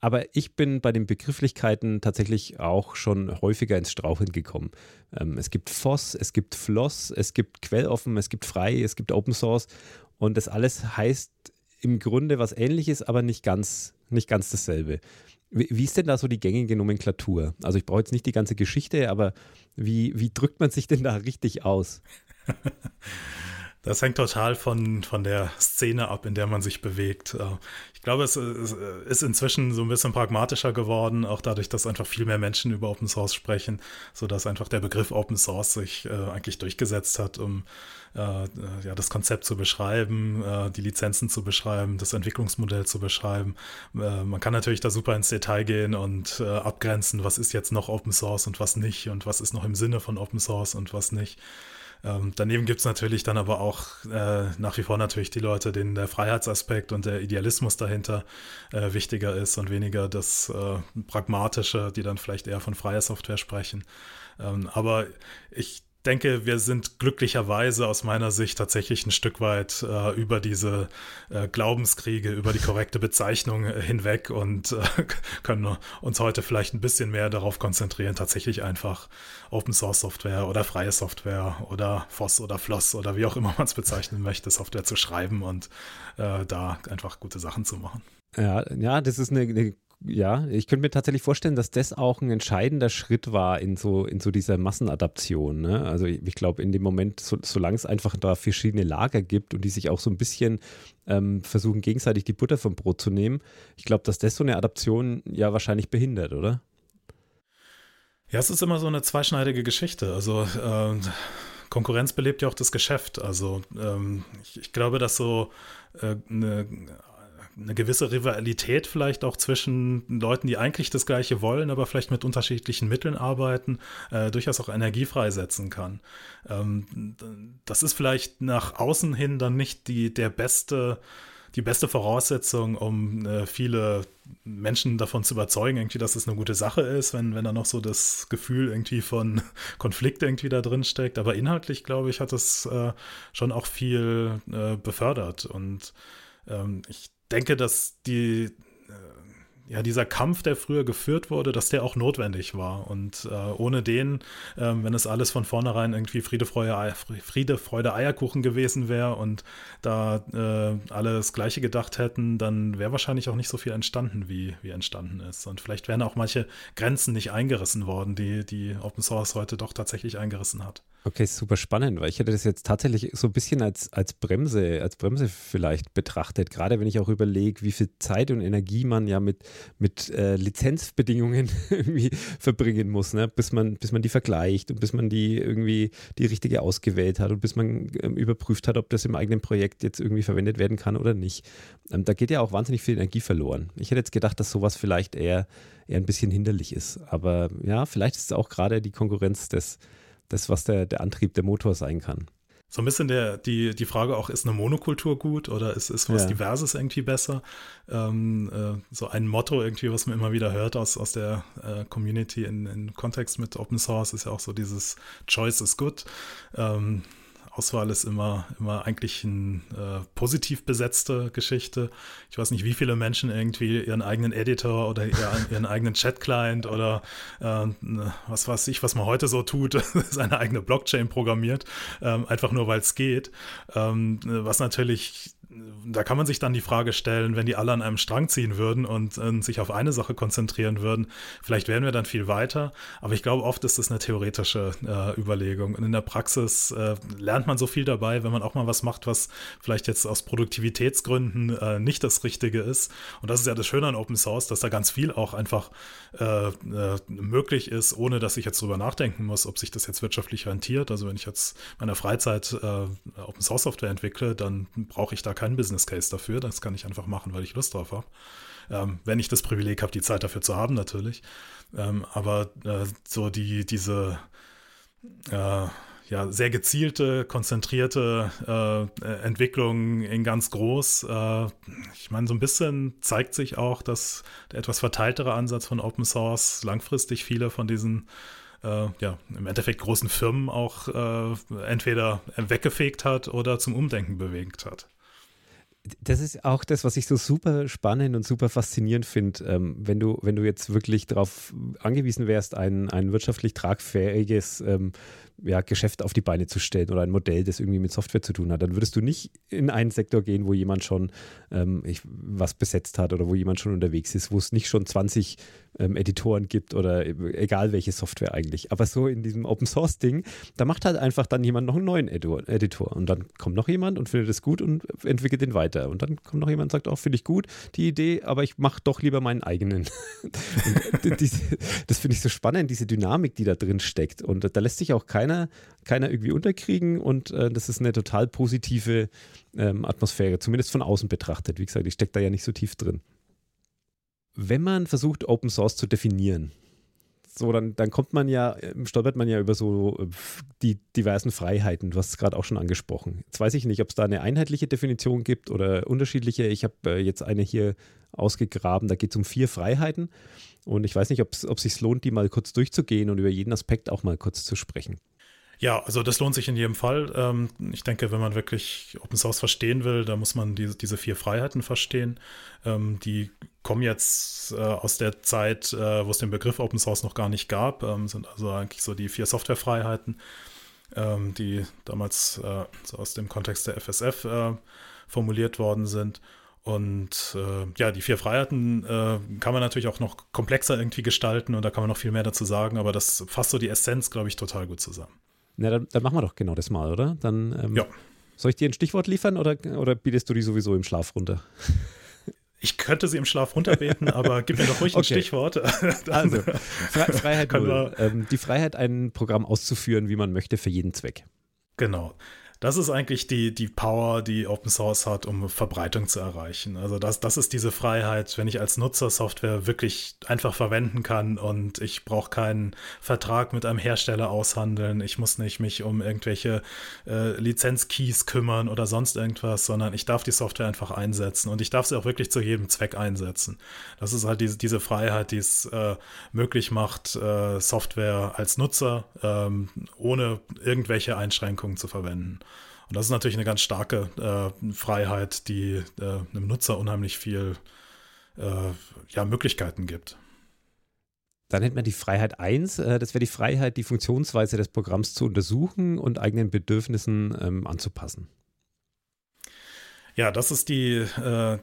Aber ich bin bei den Begrifflichkeiten tatsächlich auch schon häufiger ins Straucheln gekommen. Ähm, es gibt FOSS, es gibt FLOSS, es gibt Quelloffen, es gibt frei, es gibt Open Source und das alles heißt im Grunde was ähnliches, aber nicht ganz, nicht ganz dasselbe. Wie, ist denn da so die gängige Nomenklatur? Also ich brauche jetzt nicht die ganze Geschichte, aber wie, wie drückt man sich denn da richtig aus? Das hängt total von, von der Szene ab, in der man sich bewegt. Äh, ich glaube, es ist inzwischen so ein bisschen pragmatischer geworden, auch dadurch, dass einfach viel mehr Menschen über Open Source sprechen, sodass einfach der Begriff Open Source sich äh, eigentlich durchgesetzt hat, um äh, ja, das Konzept zu beschreiben, die Lizenzen zu beschreiben, das Entwicklungsmodell zu beschreiben. man kann natürlich da super ins Detail gehen und abgrenzen, was ist jetzt noch Open Source und was nicht und was ist noch im Sinne von Open Source und was nicht. Ähm, daneben gibt es natürlich dann aber auch äh, nach wie vor natürlich die Leute, denen der Freiheitsaspekt und der Idealismus dahinter äh, wichtiger ist und weniger das äh, Pragmatische, die dann vielleicht eher von freier Software sprechen. Ähm, aber ich denke, wir sind glücklicherweise aus meiner Sicht tatsächlich ein Stück weit äh, über diese äh, Glaubenskriege, über die korrekte Bezeichnung äh, hinweg und äh, können uns heute vielleicht ein bisschen mehr darauf konzentrieren, tatsächlich einfach Open Source Software oder freie Software oder FOSS oder FLOSS oder wie auch immer man es bezeichnen möchte, Software zu schreiben und äh, da einfach gute Sachen zu machen. Ja, ja, das ist eine, eine ja, ich könnte mir tatsächlich vorstellen, dass das auch ein entscheidender Schritt war in so, in so dieser Massenadaption. Ne? Also ich, ich glaube, in dem Moment, so, solange es einfach da verschiedene Lager gibt und die sich auch so ein bisschen ähm, versuchen, gegenseitig die Butter vom Brot zu nehmen, ich glaube, dass das so eine Adaption ja wahrscheinlich behindert, oder? Ja, es ist immer so eine zweischneidige Geschichte. Also äh, Konkurrenz belebt ja auch das Geschäft. Also ähm, ich, ich, glaube, dass so äh, eine eine gewisse Rivalität vielleicht auch zwischen Leuten, die eigentlich das Gleiche wollen, aber vielleicht mit unterschiedlichen Mitteln arbeiten, äh, durchaus auch Energie freisetzen kann. Ähm, das ist vielleicht nach außen hin dann nicht die, der beste, die beste Voraussetzung, um äh, viele Menschen davon zu überzeugen, irgendwie, dass es eine gute Sache ist, wenn, wenn da noch so das Gefühl irgendwie von Konflikt irgendwie da drin steckt. Aber inhaltlich, glaube ich, hat es äh, schon auch viel äh, befördert. Und ähm, ich denke, dass die, äh, ja, dieser Kampf, der früher geführt wurde, dass der auch notwendig war. Und äh, ohne den, äh, wenn es alles von vornherein irgendwie Friede, Freude, Friede, Freude Eierkuchen gewesen wäre und da äh, alle das Gleiche gedacht hätten, dann wäre wahrscheinlich auch nicht so viel entstanden, wie, wie entstanden ist. Und vielleicht wären auch manche Grenzen nicht eingerissen worden, die, die Open Source heute doch tatsächlich eingerissen hat. Okay, super spannend, weil ich hätte das jetzt tatsächlich so ein bisschen als, als Bremse, als Bremse vielleicht betrachtet, gerade wenn ich auch überlege, wie viel Zeit und Energie man ja mit, mit äh, Lizenzbedingungen irgendwie verbringen muss, ne? bis, man, bis man die vergleicht und bis man die irgendwie die richtige ausgewählt hat und bis man ähm, überprüft hat, ob das im eigenen Projekt jetzt irgendwie verwendet werden kann oder nicht. Ähm, da geht ja auch wahnsinnig viel Energie verloren. Ich hätte jetzt gedacht, dass sowas vielleicht eher, eher ein bisschen hinderlich ist. Aber ja, vielleicht ist es auch gerade die Konkurrenz des das, was der, der Antrieb, der Motor sein kann. So ein bisschen der, die, die Frage auch, ist eine Monokultur gut oder ist, ist was ja. Diverses irgendwie besser? Ähm, äh, so ein Motto irgendwie, was man immer wieder hört aus, aus der äh, Community in, in Kontext mit Open Source, ist ja auch so dieses Choice is good. Ähm, Auswahl ist immer, immer eigentlich eine äh, positiv besetzte Geschichte. Ich weiß nicht, wie viele Menschen irgendwie ihren eigenen Editor oder ihren, ihren eigenen Chat-Client oder äh, was weiß ich, was man heute so tut, seine eigene Blockchain programmiert, ähm, einfach nur weil es geht. Ähm, was natürlich da kann man sich dann die Frage stellen, wenn die alle an einem Strang ziehen würden und, und, sich auf eine Sache konzentrieren würden, vielleicht wären wir dann viel weiter. Aber ich glaube, oft ist das eine theoretische äh, Überlegung. Und in der Praxis äh, lernt man so viel dabei, wenn man auch mal was macht, was vielleicht jetzt aus Produktivitätsgründen äh, nicht das Richtige ist. Und das ist ja das Schöne an Open Source, dass da ganz viel auch einfach äh, äh, möglich ist, ohne dass ich jetzt drüber nachdenken muss, ob sich das jetzt wirtschaftlich rentiert. Also wenn ich jetzt meiner Freizeit äh, Open Source Software entwickle, dann brauche ich da keinen Business Case dafür. Das kann ich einfach machen, weil ich Lust drauf habe. Ähm, wenn ich das Privileg habe, die Zeit dafür zu haben, natürlich. Ähm, aber äh, so die, diese äh, ja, sehr gezielte, konzentrierte äh, Entwicklung in ganz groß. Äh, ich meine, so ein bisschen zeigt sich auch, dass der etwas verteiltere Ansatz von Open Source langfristig viele von diesen äh, ja, im Endeffekt großen Firmen auch äh, entweder weggefegt hat oder zum Umdenken bewegt hat das ist auch das, was ich so super spannend und super faszinierend finde, ähm, wenn, du, wenn du jetzt wirklich darauf angewiesen wärst, ein, ein wirtschaftlich tragfähiges ähm, ja, Geschäft auf die Beine zu stellen oder ein Modell, das irgendwie mit Software zu tun hat, dann würdest du nicht in einen Sektor gehen, wo jemand schon ähm, ich, was besetzt hat oder wo jemand schon unterwegs ist, wo es nicht schon 20 ähm, Editoren gibt oder egal welche Software eigentlich. Aber so in diesem Open Source Ding, da macht halt einfach dann jemand noch einen neuen Editor und dann kommt noch jemand und findet es gut und entwickelt den weiter. Und dann kommt noch jemand und sagt, oh, finde ich gut, die Idee, aber ich mache doch lieber meinen eigenen. diese, das finde ich so spannend, diese Dynamik, die da drin steckt. Und da lässt sich auch keiner, keiner irgendwie unterkriegen und äh, das ist eine total positive ähm, Atmosphäre, zumindest von außen betrachtet. Wie gesagt, ich stecke da ja nicht so tief drin wenn man versucht, Open Source zu definieren, so, dann, dann kommt man ja, ähm, stolpert man ja über so äh, die diversen Freiheiten. Du hast es gerade auch schon angesprochen. Jetzt weiß ich nicht, ob es da eine einheitliche Definition gibt oder unterschiedliche. Ich habe äh, jetzt eine hier ausgegraben, da geht es um vier Freiheiten. Und ich weiß nicht, ob es sich lohnt, die mal kurz durchzugehen und über jeden Aspekt auch mal kurz zu sprechen. Ja, also das lohnt sich in jedem Fall. Ähm, ich denke, wenn man wirklich Open Source verstehen will, da muss man diese, diese vier Freiheiten verstehen. Ähm, die kommen jetzt äh, aus der Zeit, äh, wo es den Begriff Open Source noch gar nicht gab, ähm, sind also eigentlich so die vier Softwarefreiheiten, die damals äh, so aus dem Kontext der FSF formuliert worden sind. Und äh, ja, die vier Freiheiten äh, kann man natürlich auch noch komplexer irgendwie gestalten und da kann man noch viel mehr dazu sagen, aber das fasst so die Essenz, glaube ich, total gut zusammen. Na, dann, dann, machen wir doch genau das mal, oder? Dann, ähm, ja. Soll ich dir ein Stichwort liefern oder, oder bietest du die sowieso im Schlaf runter? Ich könnte sie im Schlaf runterbeten, aber gib mir doch ruhig ein okay. Stichwort. also, Fre Freiheit null. Ähm, die Freiheit, ein Programm auszuführen, wie man möchte, für jeden Zweck. Genau. Das ist eigentlich die, die Power, die Open Source hat, um Verbreitung zu erreichen. Also das, das ist diese Freiheit, wenn ich als Nutzer Software wirklich einfach verwenden kann und ich brauche keinen Vertrag mit einem Hersteller aushandeln. Ich muss nicht mich um irgendwelche äh, Lizenzkeys kümmern oder sonst irgendwas, sondern ich darf die Software einfach einsetzen und ich darf sie auch wirklich zu jedem Zweck einsetzen. Das ist halt diese, diese Freiheit, die es äh, möglich macht, äh, Software als Nutzer ähm, ohne irgendwelche Einschränkungen zu verwenden. Und das ist natürlich eine ganz starke äh, Freiheit, die äh, einem Nutzer unheimlich viel äh, ja, Möglichkeiten gibt. Dann hätten wir die Freiheit 1, äh, das wäre die Freiheit, die Funktionsweise des Programms zu untersuchen und eigenen Bedürfnissen ähm, anzupassen. Ja, das ist die, äh,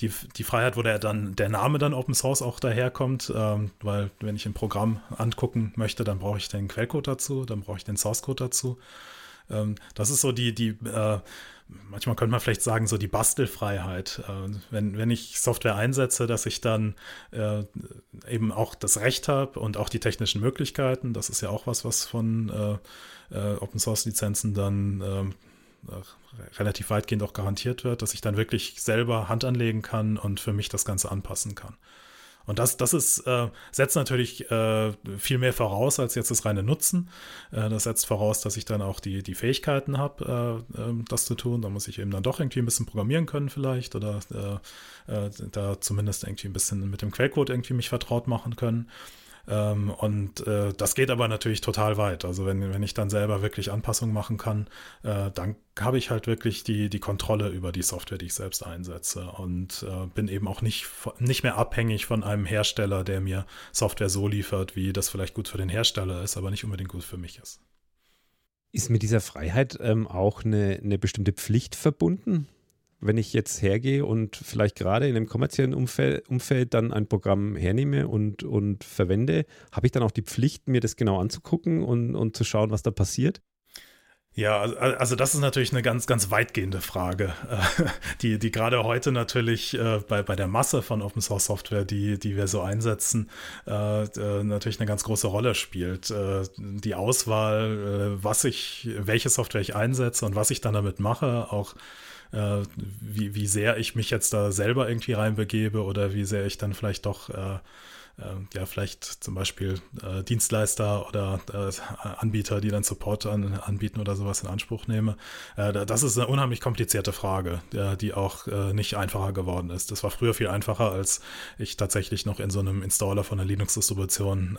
die, die Freiheit, wo der dann der Name dann Open Source auch daherkommt, ähm, weil wenn ich ein Programm angucken möchte, dann brauche ich den Quellcode dazu, dann brauche ich den Source Code dazu. Ähm, das ist so die, die äh, manchmal könnte man vielleicht sagen, so die Bastelfreiheit. Äh, wenn, wenn ich Software einsetze, dass ich dann äh, eben auch das Recht habe und auch die technischen Möglichkeiten. Das ist ja auch was, was von äh, äh Open Source Lizenzen dann ähm, relativ weitgehend auch garantiert wird, dass ich dann wirklich selber Hand anlegen kann und für mich das Ganze anpassen kann. Und das, das ist, äh, setzt natürlich äh, viel mehr voraus als jetzt das reine Nutzen. Äh, das setzt voraus, dass ich dann auch die, die Fähigkeiten habe, äh, ähm, das zu tun. Da muss ich eben dann doch irgendwie ein bisschen programmieren können vielleicht oder äh, äh, da zumindest irgendwie ein bisschen mit dem Quellcode irgendwie mich vertraut machen können. Ähm, und äh, das geht aber natürlich total weit. Also wenn, wenn ich dann selber wirklich Anpassungen machen kann, äh, dann habe ich halt wirklich die, die Kontrolle über die Software, die ich selbst einsetze und äh, bin eben auch nicht, nicht mehr abhängig von einem Hersteller, der mir Software so liefert, wie das vielleicht gut für den Hersteller ist, aber nicht unbedingt gut für mich ist. Ist mit dieser Freiheit ähm, auch eine, eine bestimmte Pflicht verbunden? Wenn ich jetzt hergehe und vielleicht gerade in einem kommerziellen Umfeld, Umfeld dann ein Programm hernehme und, und verwende, habe ich dann auch die Pflicht, mir das genau anzugucken und, und zu schauen, was da passiert? Ja, also das ist natürlich eine ganz, ganz weitgehende Frage, die, die gerade heute natürlich äh, bei, bei der Masse von Open Source Software, die, die wir so einsetzen, äh, äh, natürlich eine ganz große Rolle spielt. Die Auswahl, was ich, welche Software ich einsetze und was ich dann damit mache, auch äh, wie, wie sehr ich mich jetzt da selber irgendwie reinbegebe oder wie sehr ich dann vielleicht doch äh, ja, vielleicht zum Beispiel äh, Dienstleister oder äh, Anbieter, die dann Support an, anbieten oder sowas in Anspruch nehme. Äh, das ist eine unheimlich komplizierte Frage, die auch nicht einfacher geworden ist. Das war früher viel einfacher, als ich tatsächlich noch in so einem Installer von der Linux-Distribution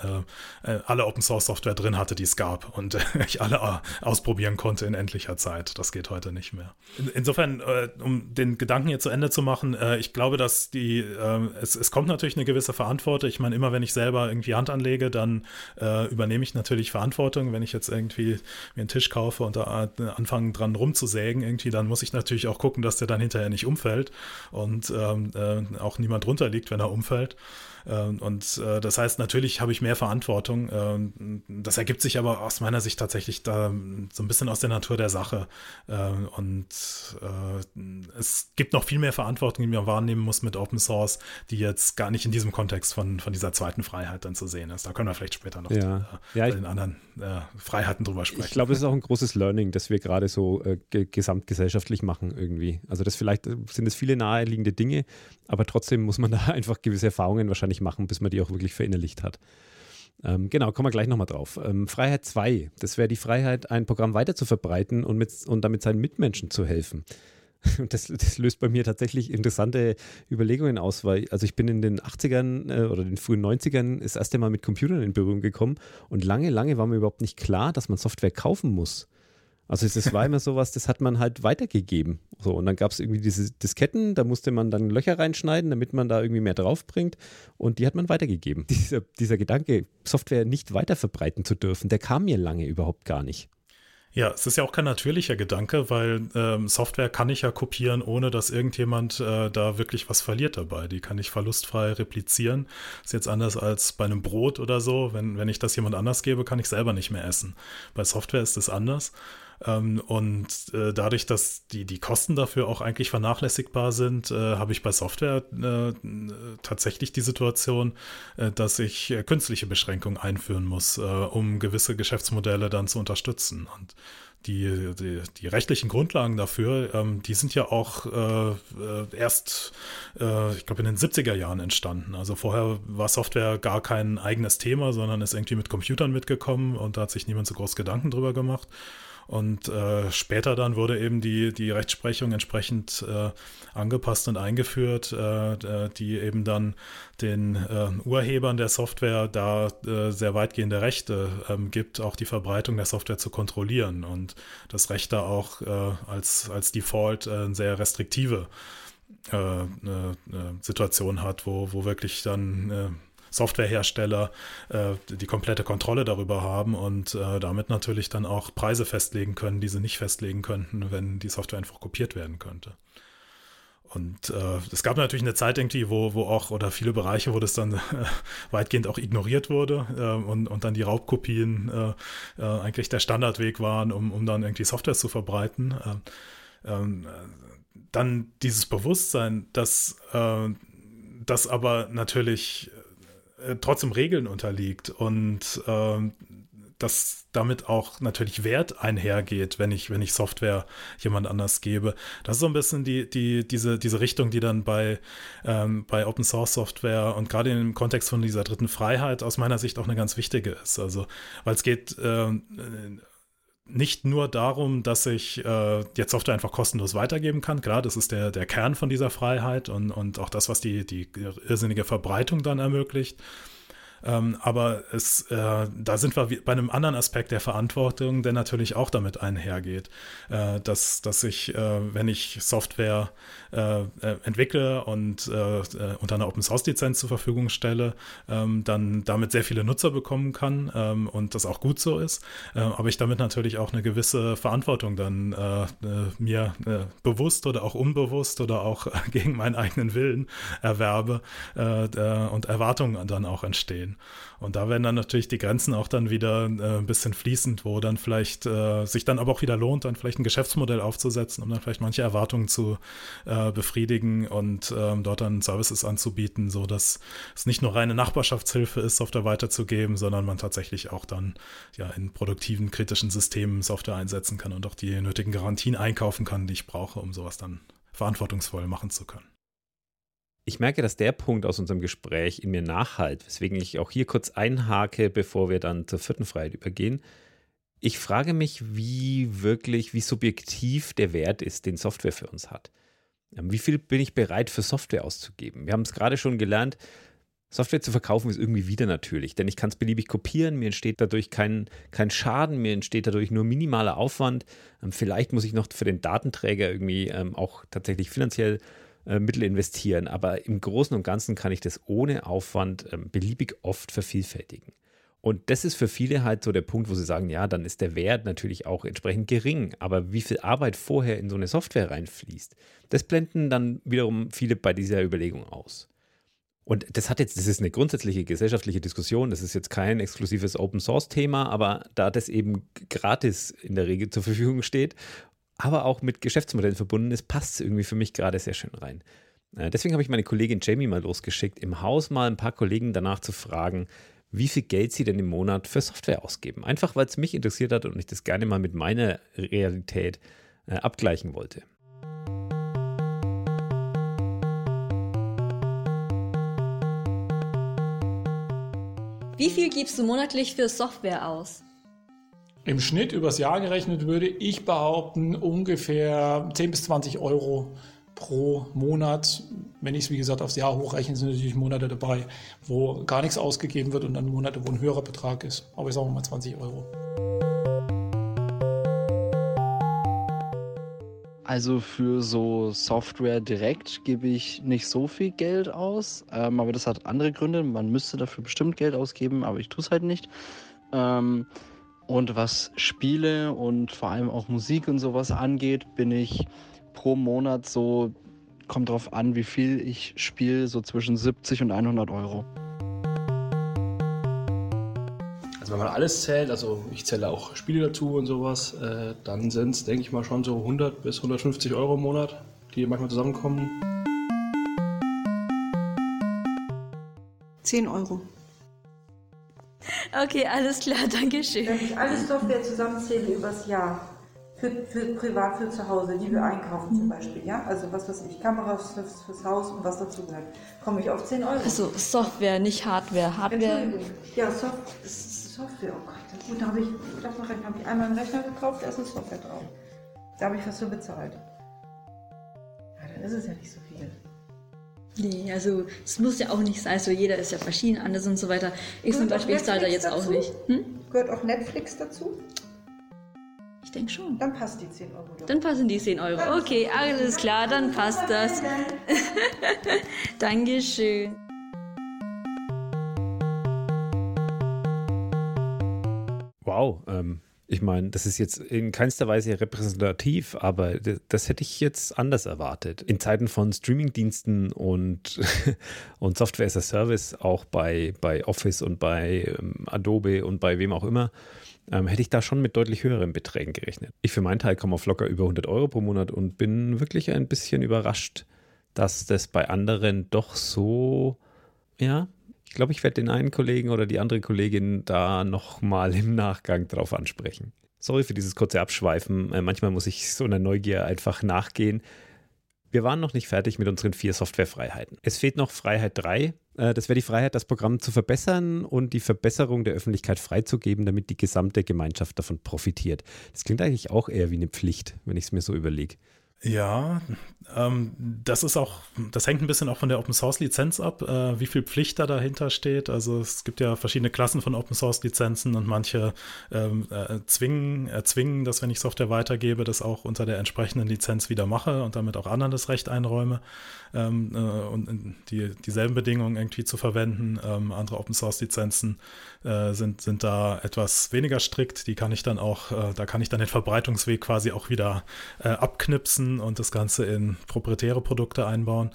alle Open-Source-Software drin hatte, die es gab und ich alle ausprobieren konnte in endlicher Zeit. Das geht heute nicht mehr. In, insofern, um den Gedanken hier zu Ende zu machen, ich glaube, dass die, es, es kommt natürlich eine gewisse Verantwortung. Ich meine, immer wenn ich selber irgendwie Hand anlege, dann äh, übernehme ich natürlich Verantwortung. Wenn ich jetzt irgendwie mir einen Tisch kaufe und da äh, anfange dran rumzusägen, irgendwie, dann muss ich natürlich auch gucken, dass der dann hinterher nicht umfällt und ähm, äh, auch niemand runterliegt, wenn er umfällt. Ähm, und äh, das heißt, natürlich habe ich mehr Verantwortung. Ähm, das ergibt sich aber aus meiner Sicht tatsächlich da so ein bisschen aus der Natur der Sache. Ähm, und äh, es gibt noch viel mehr Verantwortung, die man wahrnehmen muss mit Open Source, die jetzt gar nicht in diesem Kontext von, von dieser zweiten Freiheit dann zu sehen ist. Da können wir vielleicht später noch ja. Die, ja, bei den anderen äh, Freiheiten drüber sprechen. Ich glaube, das ist auch ein großes Learning, das wir gerade so äh, gesamtgesellschaftlich machen irgendwie. Also das vielleicht sind es viele naheliegende Dinge, aber trotzdem muss man da einfach gewisse Erfahrungen wahrscheinlich machen, bis man die auch wirklich verinnerlicht hat. Ähm, genau, kommen wir gleich nochmal drauf. Ähm, Freiheit 2, das wäre die Freiheit, ein Programm weiter zu verbreiten und, mit, und damit seinen Mitmenschen zu helfen. Und das, das, löst bei mir tatsächlich interessante Überlegungen aus, weil also ich bin in den 80ern äh, oder den frühen 90ern das erste Mal mit Computern in Berührung gekommen und lange, lange war mir überhaupt nicht klar, dass man Software kaufen muss. Also das war immer sowas, das hat man halt weitergegeben. So, und dann gab es irgendwie diese Disketten, da musste man dann Löcher reinschneiden, damit man da irgendwie mehr draufbringt. Und die hat man weitergegeben. Dieser, dieser Gedanke, Software nicht weiter verbreiten zu dürfen, der kam mir lange überhaupt gar nicht. Ja, es ist ja auch kein natürlicher Gedanke, weil ähm, Software kann ich ja kopieren, ohne dass irgendjemand äh, da wirklich was verliert dabei. Die kann ich verlustfrei replizieren. Ist jetzt anders als bei einem Brot oder so. Wenn, wenn ich das jemand anders gebe, kann ich selber nicht mehr essen. Bei Software ist es anders. Ähm, und äh, dadurch, dass die, die Kosten dafür auch eigentlich vernachlässigbar sind, äh, habe ich bei Software äh, tatsächlich die Situation, äh, dass ich äh, künstliche Beschränkungen einführen muss, äh, um gewisse Geschäftsmodelle dann zu unterstützen. Und die, die, die, rechtlichen Grundlagen dafür, ähm, die sind ja auch äh, erst, äh, ich glaube, in den 70er Jahren entstanden. Also vorher war Software gar kein eigenes Thema, sondern ist irgendwie mit Computern mitgekommen und da hat sich niemand so groß Gedanken drüber gemacht. Und äh, später dann wurde eben die, die Rechtsprechung entsprechend äh, angepasst und eingeführt, äh, die eben dann den äh, Urhebern der Software da äh, sehr weitgehende Rechte ähm, gibt, auch die Verbreitung der Software zu kontrollieren und das Recht da auch äh, als, als Default sehr restriktive äh, Situation hat, wo, wo wirklich dann äh, Softwarehersteller äh, die komplette Kontrolle darüber haben und äh, damit natürlich dann auch Preise festlegen können, die sie nicht festlegen könnten, wenn die Software einfach kopiert werden könnte. Und äh, es gab natürlich eine Zeit irgendwie, wo, wo auch, oder viele Bereiche, wo das dann äh, weitgehend auch ignoriert wurde äh, und, und dann die Raubkopien äh, äh, eigentlich der Standardweg waren, um, um dann irgendwie Software zu verbreiten. Äh, ähm, dann dieses Bewusstsein, dass äh, das aber natürlich äh, trotzdem Regeln unterliegt und äh, dass damit auch natürlich Wert einhergeht, wenn ich, wenn ich Software jemand anders gebe. Das ist so ein bisschen die, die, diese, diese Richtung, die dann bei, ähm, bei Open Source Software und gerade im Kontext von dieser dritten Freiheit aus meiner Sicht auch eine ganz wichtige ist. Also, weil es geht äh, nicht nur darum, dass ich äh, jetzt Software einfach kostenlos weitergeben kann. Klar, das ist der, der Kern von dieser Freiheit und, und auch das, was die, die irrsinnige Verbreitung dann ermöglicht. Ähm, aber es, äh, da sind wir bei einem anderen Aspekt der Verantwortung, der natürlich auch damit einhergeht, äh, dass, dass ich, äh, wenn ich Software äh, äh, entwickle und äh, unter einer Open Source Lizenz zur Verfügung stelle, ähm, dann damit sehr viele Nutzer bekommen kann ähm, und das auch gut so ist. aber ich damit natürlich auch eine gewisse Verantwortung dann mir bewusst oder auch unbewusst oder auch gegen meinen eigenen Willen erwerbe und Erwartungen dann auch entstehen. Und da werden dann natürlich die Grenzen auch dann wieder äh, ein bisschen fließend, wo dann vielleicht äh, sich dann aber auch wieder lohnt, dann vielleicht ein Geschäftsmodell aufzusetzen, um dann vielleicht manche Erwartungen zu äh, befriedigen und ähm, dort dann Services anzubieten, so dass es nicht nur reine Nachbarschaftshilfe ist, Software weiterzugeben, sondern man tatsächlich auch dann ja in produktiven, kritischen Systemen Software einsetzen kann und auch die nötigen Garantien einkaufen kann, die ich brauche, um sowas dann verantwortungsvoll machen zu können ich merke, dass der Punkt aus unserem Gespräch in mir nachhalt, weswegen ich auch hier kurz einhake, bevor wir dann zur vierten Freiheit übergehen. Ich frage mich, wie wirklich, wie subjektiv der Wert ist, den Software für uns hat. Ähm, wie viel bin ich bereit für Software auszugeben? Wir haben es gerade schon gelernt, Software zu verkaufen ist irgendwie wieder natürlich, denn ich kann es beliebig kopieren, mir entsteht dadurch kein, kein Schaden, mir entsteht dadurch nur minimaler Aufwand. Ähm, vielleicht muss ich noch für den Datenträger irgendwie ähm, auch tatsächlich finanziell äh, Mittel investieren. Aber im Großen und Ganzen kann ich das ohne Aufwand ähm, beliebig oft vervielfältigen. Und das ist für viele halt so der Punkt, wo sie sagen, ja, dann ist der Wert natürlich auch entsprechend gering. Aber wie viel Arbeit vorher in so eine Software reinfließt, das blenden dann wiederum viele bei dieser Überlegung aus. Und das hat jetzt, das ist eine grundsätzliche gesellschaftliche Diskussion, das ist jetzt kein exklusives Open Source Thema, aber da das eben gratis in der Regel zur Verfügung steht aber auch mit Geschäftsmodellen verbunden ist, passt es irgendwie für mich gerade sehr schön rein. Äh, deswegen habe ich meine Kollegin Jamie mal losgeschickt, im Haus mal ein paar Kollegen danach zu fragen, wie viel Geld sie denn im Monat für Software ausgeben. Einfach weil es mich interessiert hat und ich das gerne mal mit meiner Realität äh, abgleichen wollte. Wie viel gibst du monatlich für Software aus? Im Schnitt übers Jahr gerechnet würde ich behaupten, ungefähr 10 bis 20 Euro pro Monat. Wenn ich es, wie gesagt, aufs Jahr hochrechne, sind natürlich Monate dabei, wo gar nichts ausgegeben wird und dann Monate, wo ein höherer Betrag ist. Aber ich sage mal 20 Euro. Also für so Software direkt gebe ich nicht so viel Geld aus, ähm, aber das hat andere Gründe. Man müsste dafür bestimmt Geld ausgeben, aber ich tue es halt nicht. Ähm, und was Spiele und vor allem auch Musik und sowas angeht, bin ich pro Monat so, kommt drauf an, wie viel ich spiele, so zwischen 70 und 100 Euro. Also wenn man alles zählt, also ich zähle auch Spiele dazu und sowas, äh, dann sind es, denke ich mal, schon so 100 bis 150 Euro im Monat, die manchmal zusammenkommen. 10 Euro. Okay, alles klar, danke schön. Wenn ich alle Software zusammenzähle übers Jahr, für, für privat, für zu Hause, die wir einkaufen zum Beispiel, ja, also was weiß ich, Kameras fürs, fürs Haus und was dazu gehört, komme ich auf 10 Euro. Also Software, nicht Hardware. Hardware. Ja, Soft, Software, oh Gott, gut, da habe ich, das noch habe ich einmal einen Rechner gekauft, da ist eine Software drauf. Da habe ich was für bezahlt. Ja, dann ist es ja nicht so viel. Nee, also es muss ja auch nicht sein, so jeder ist ja verschieden, anders und so weiter. Ich zum Beispiel, ich zahle da jetzt dazu? auch nicht. Hm? Gehört auch Netflix dazu? Ich denke schon. Dann passt die 10 Euro. Doch. Dann passen die 10 Euro. Okay, alles klar, dann passt das. Dankeschön. Wow, ähm, ich meine, das ist jetzt in keinster Weise repräsentativ, aber das hätte ich jetzt anders erwartet. In Zeiten von Streamingdiensten und, und Software as a Service, auch bei, bei Office und bei ähm, Adobe und bei wem auch immer, ähm, hätte ich da schon mit deutlich höheren Beträgen gerechnet. Ich für meinen Teil komme auf locker über 100 Euro pro Monat und bin wirklich ein bisschen überrascht, dass das bei anderen doch so, ja, ich glaube, ich werde den einen Kollegen oder die andere Kollegin da nochmal im Nachgang drauf ansprechen. Sorry für dieses kurze Abschweifen. Äh, manchmal muss ich so einer Neugier einfach nachgehen. Wir waren noch nicht fertig mit unseren vier Softwarefreiheiten. Es fehlt noch Freiheit 3. Äh, das wäre die Freiheit, das Programm zu verbessern und die Verbesserung der Öffentlichkeit freizugeben, damit die gesamte Gemeinschaft davon profitiert. Das klingt eigentlich auch eher wie eine Pflicht, wenn ich es mir so überlege. Ja, ähm, das ist auch, das hängt ein bisschen auch von der Open Source Lizenz ab, äh, wie viel Pflicht da dahinter steht. Also es gibt ja verschiedene Klassen von Open Source Lizenzen und manche ähm, äh, zwingen, erzwingen, dass wenn ich Software weitergebe, das auch unter der entsprechenden Lizenz wieder mache und damit auch anderen das Recht einräume ähm, äh, und die, dieselben Bedingungen irgendwie zu verwenden. Ähm, andere Open Source Lizenzen äh, sind, sind da etwas weniger strikt. Die kann ich dann auch, äh, da kann ich dann den Verbreitungsweg quasi auch wieder äh, abknipsen und das Ganze in proprietäre Produkte einbauen.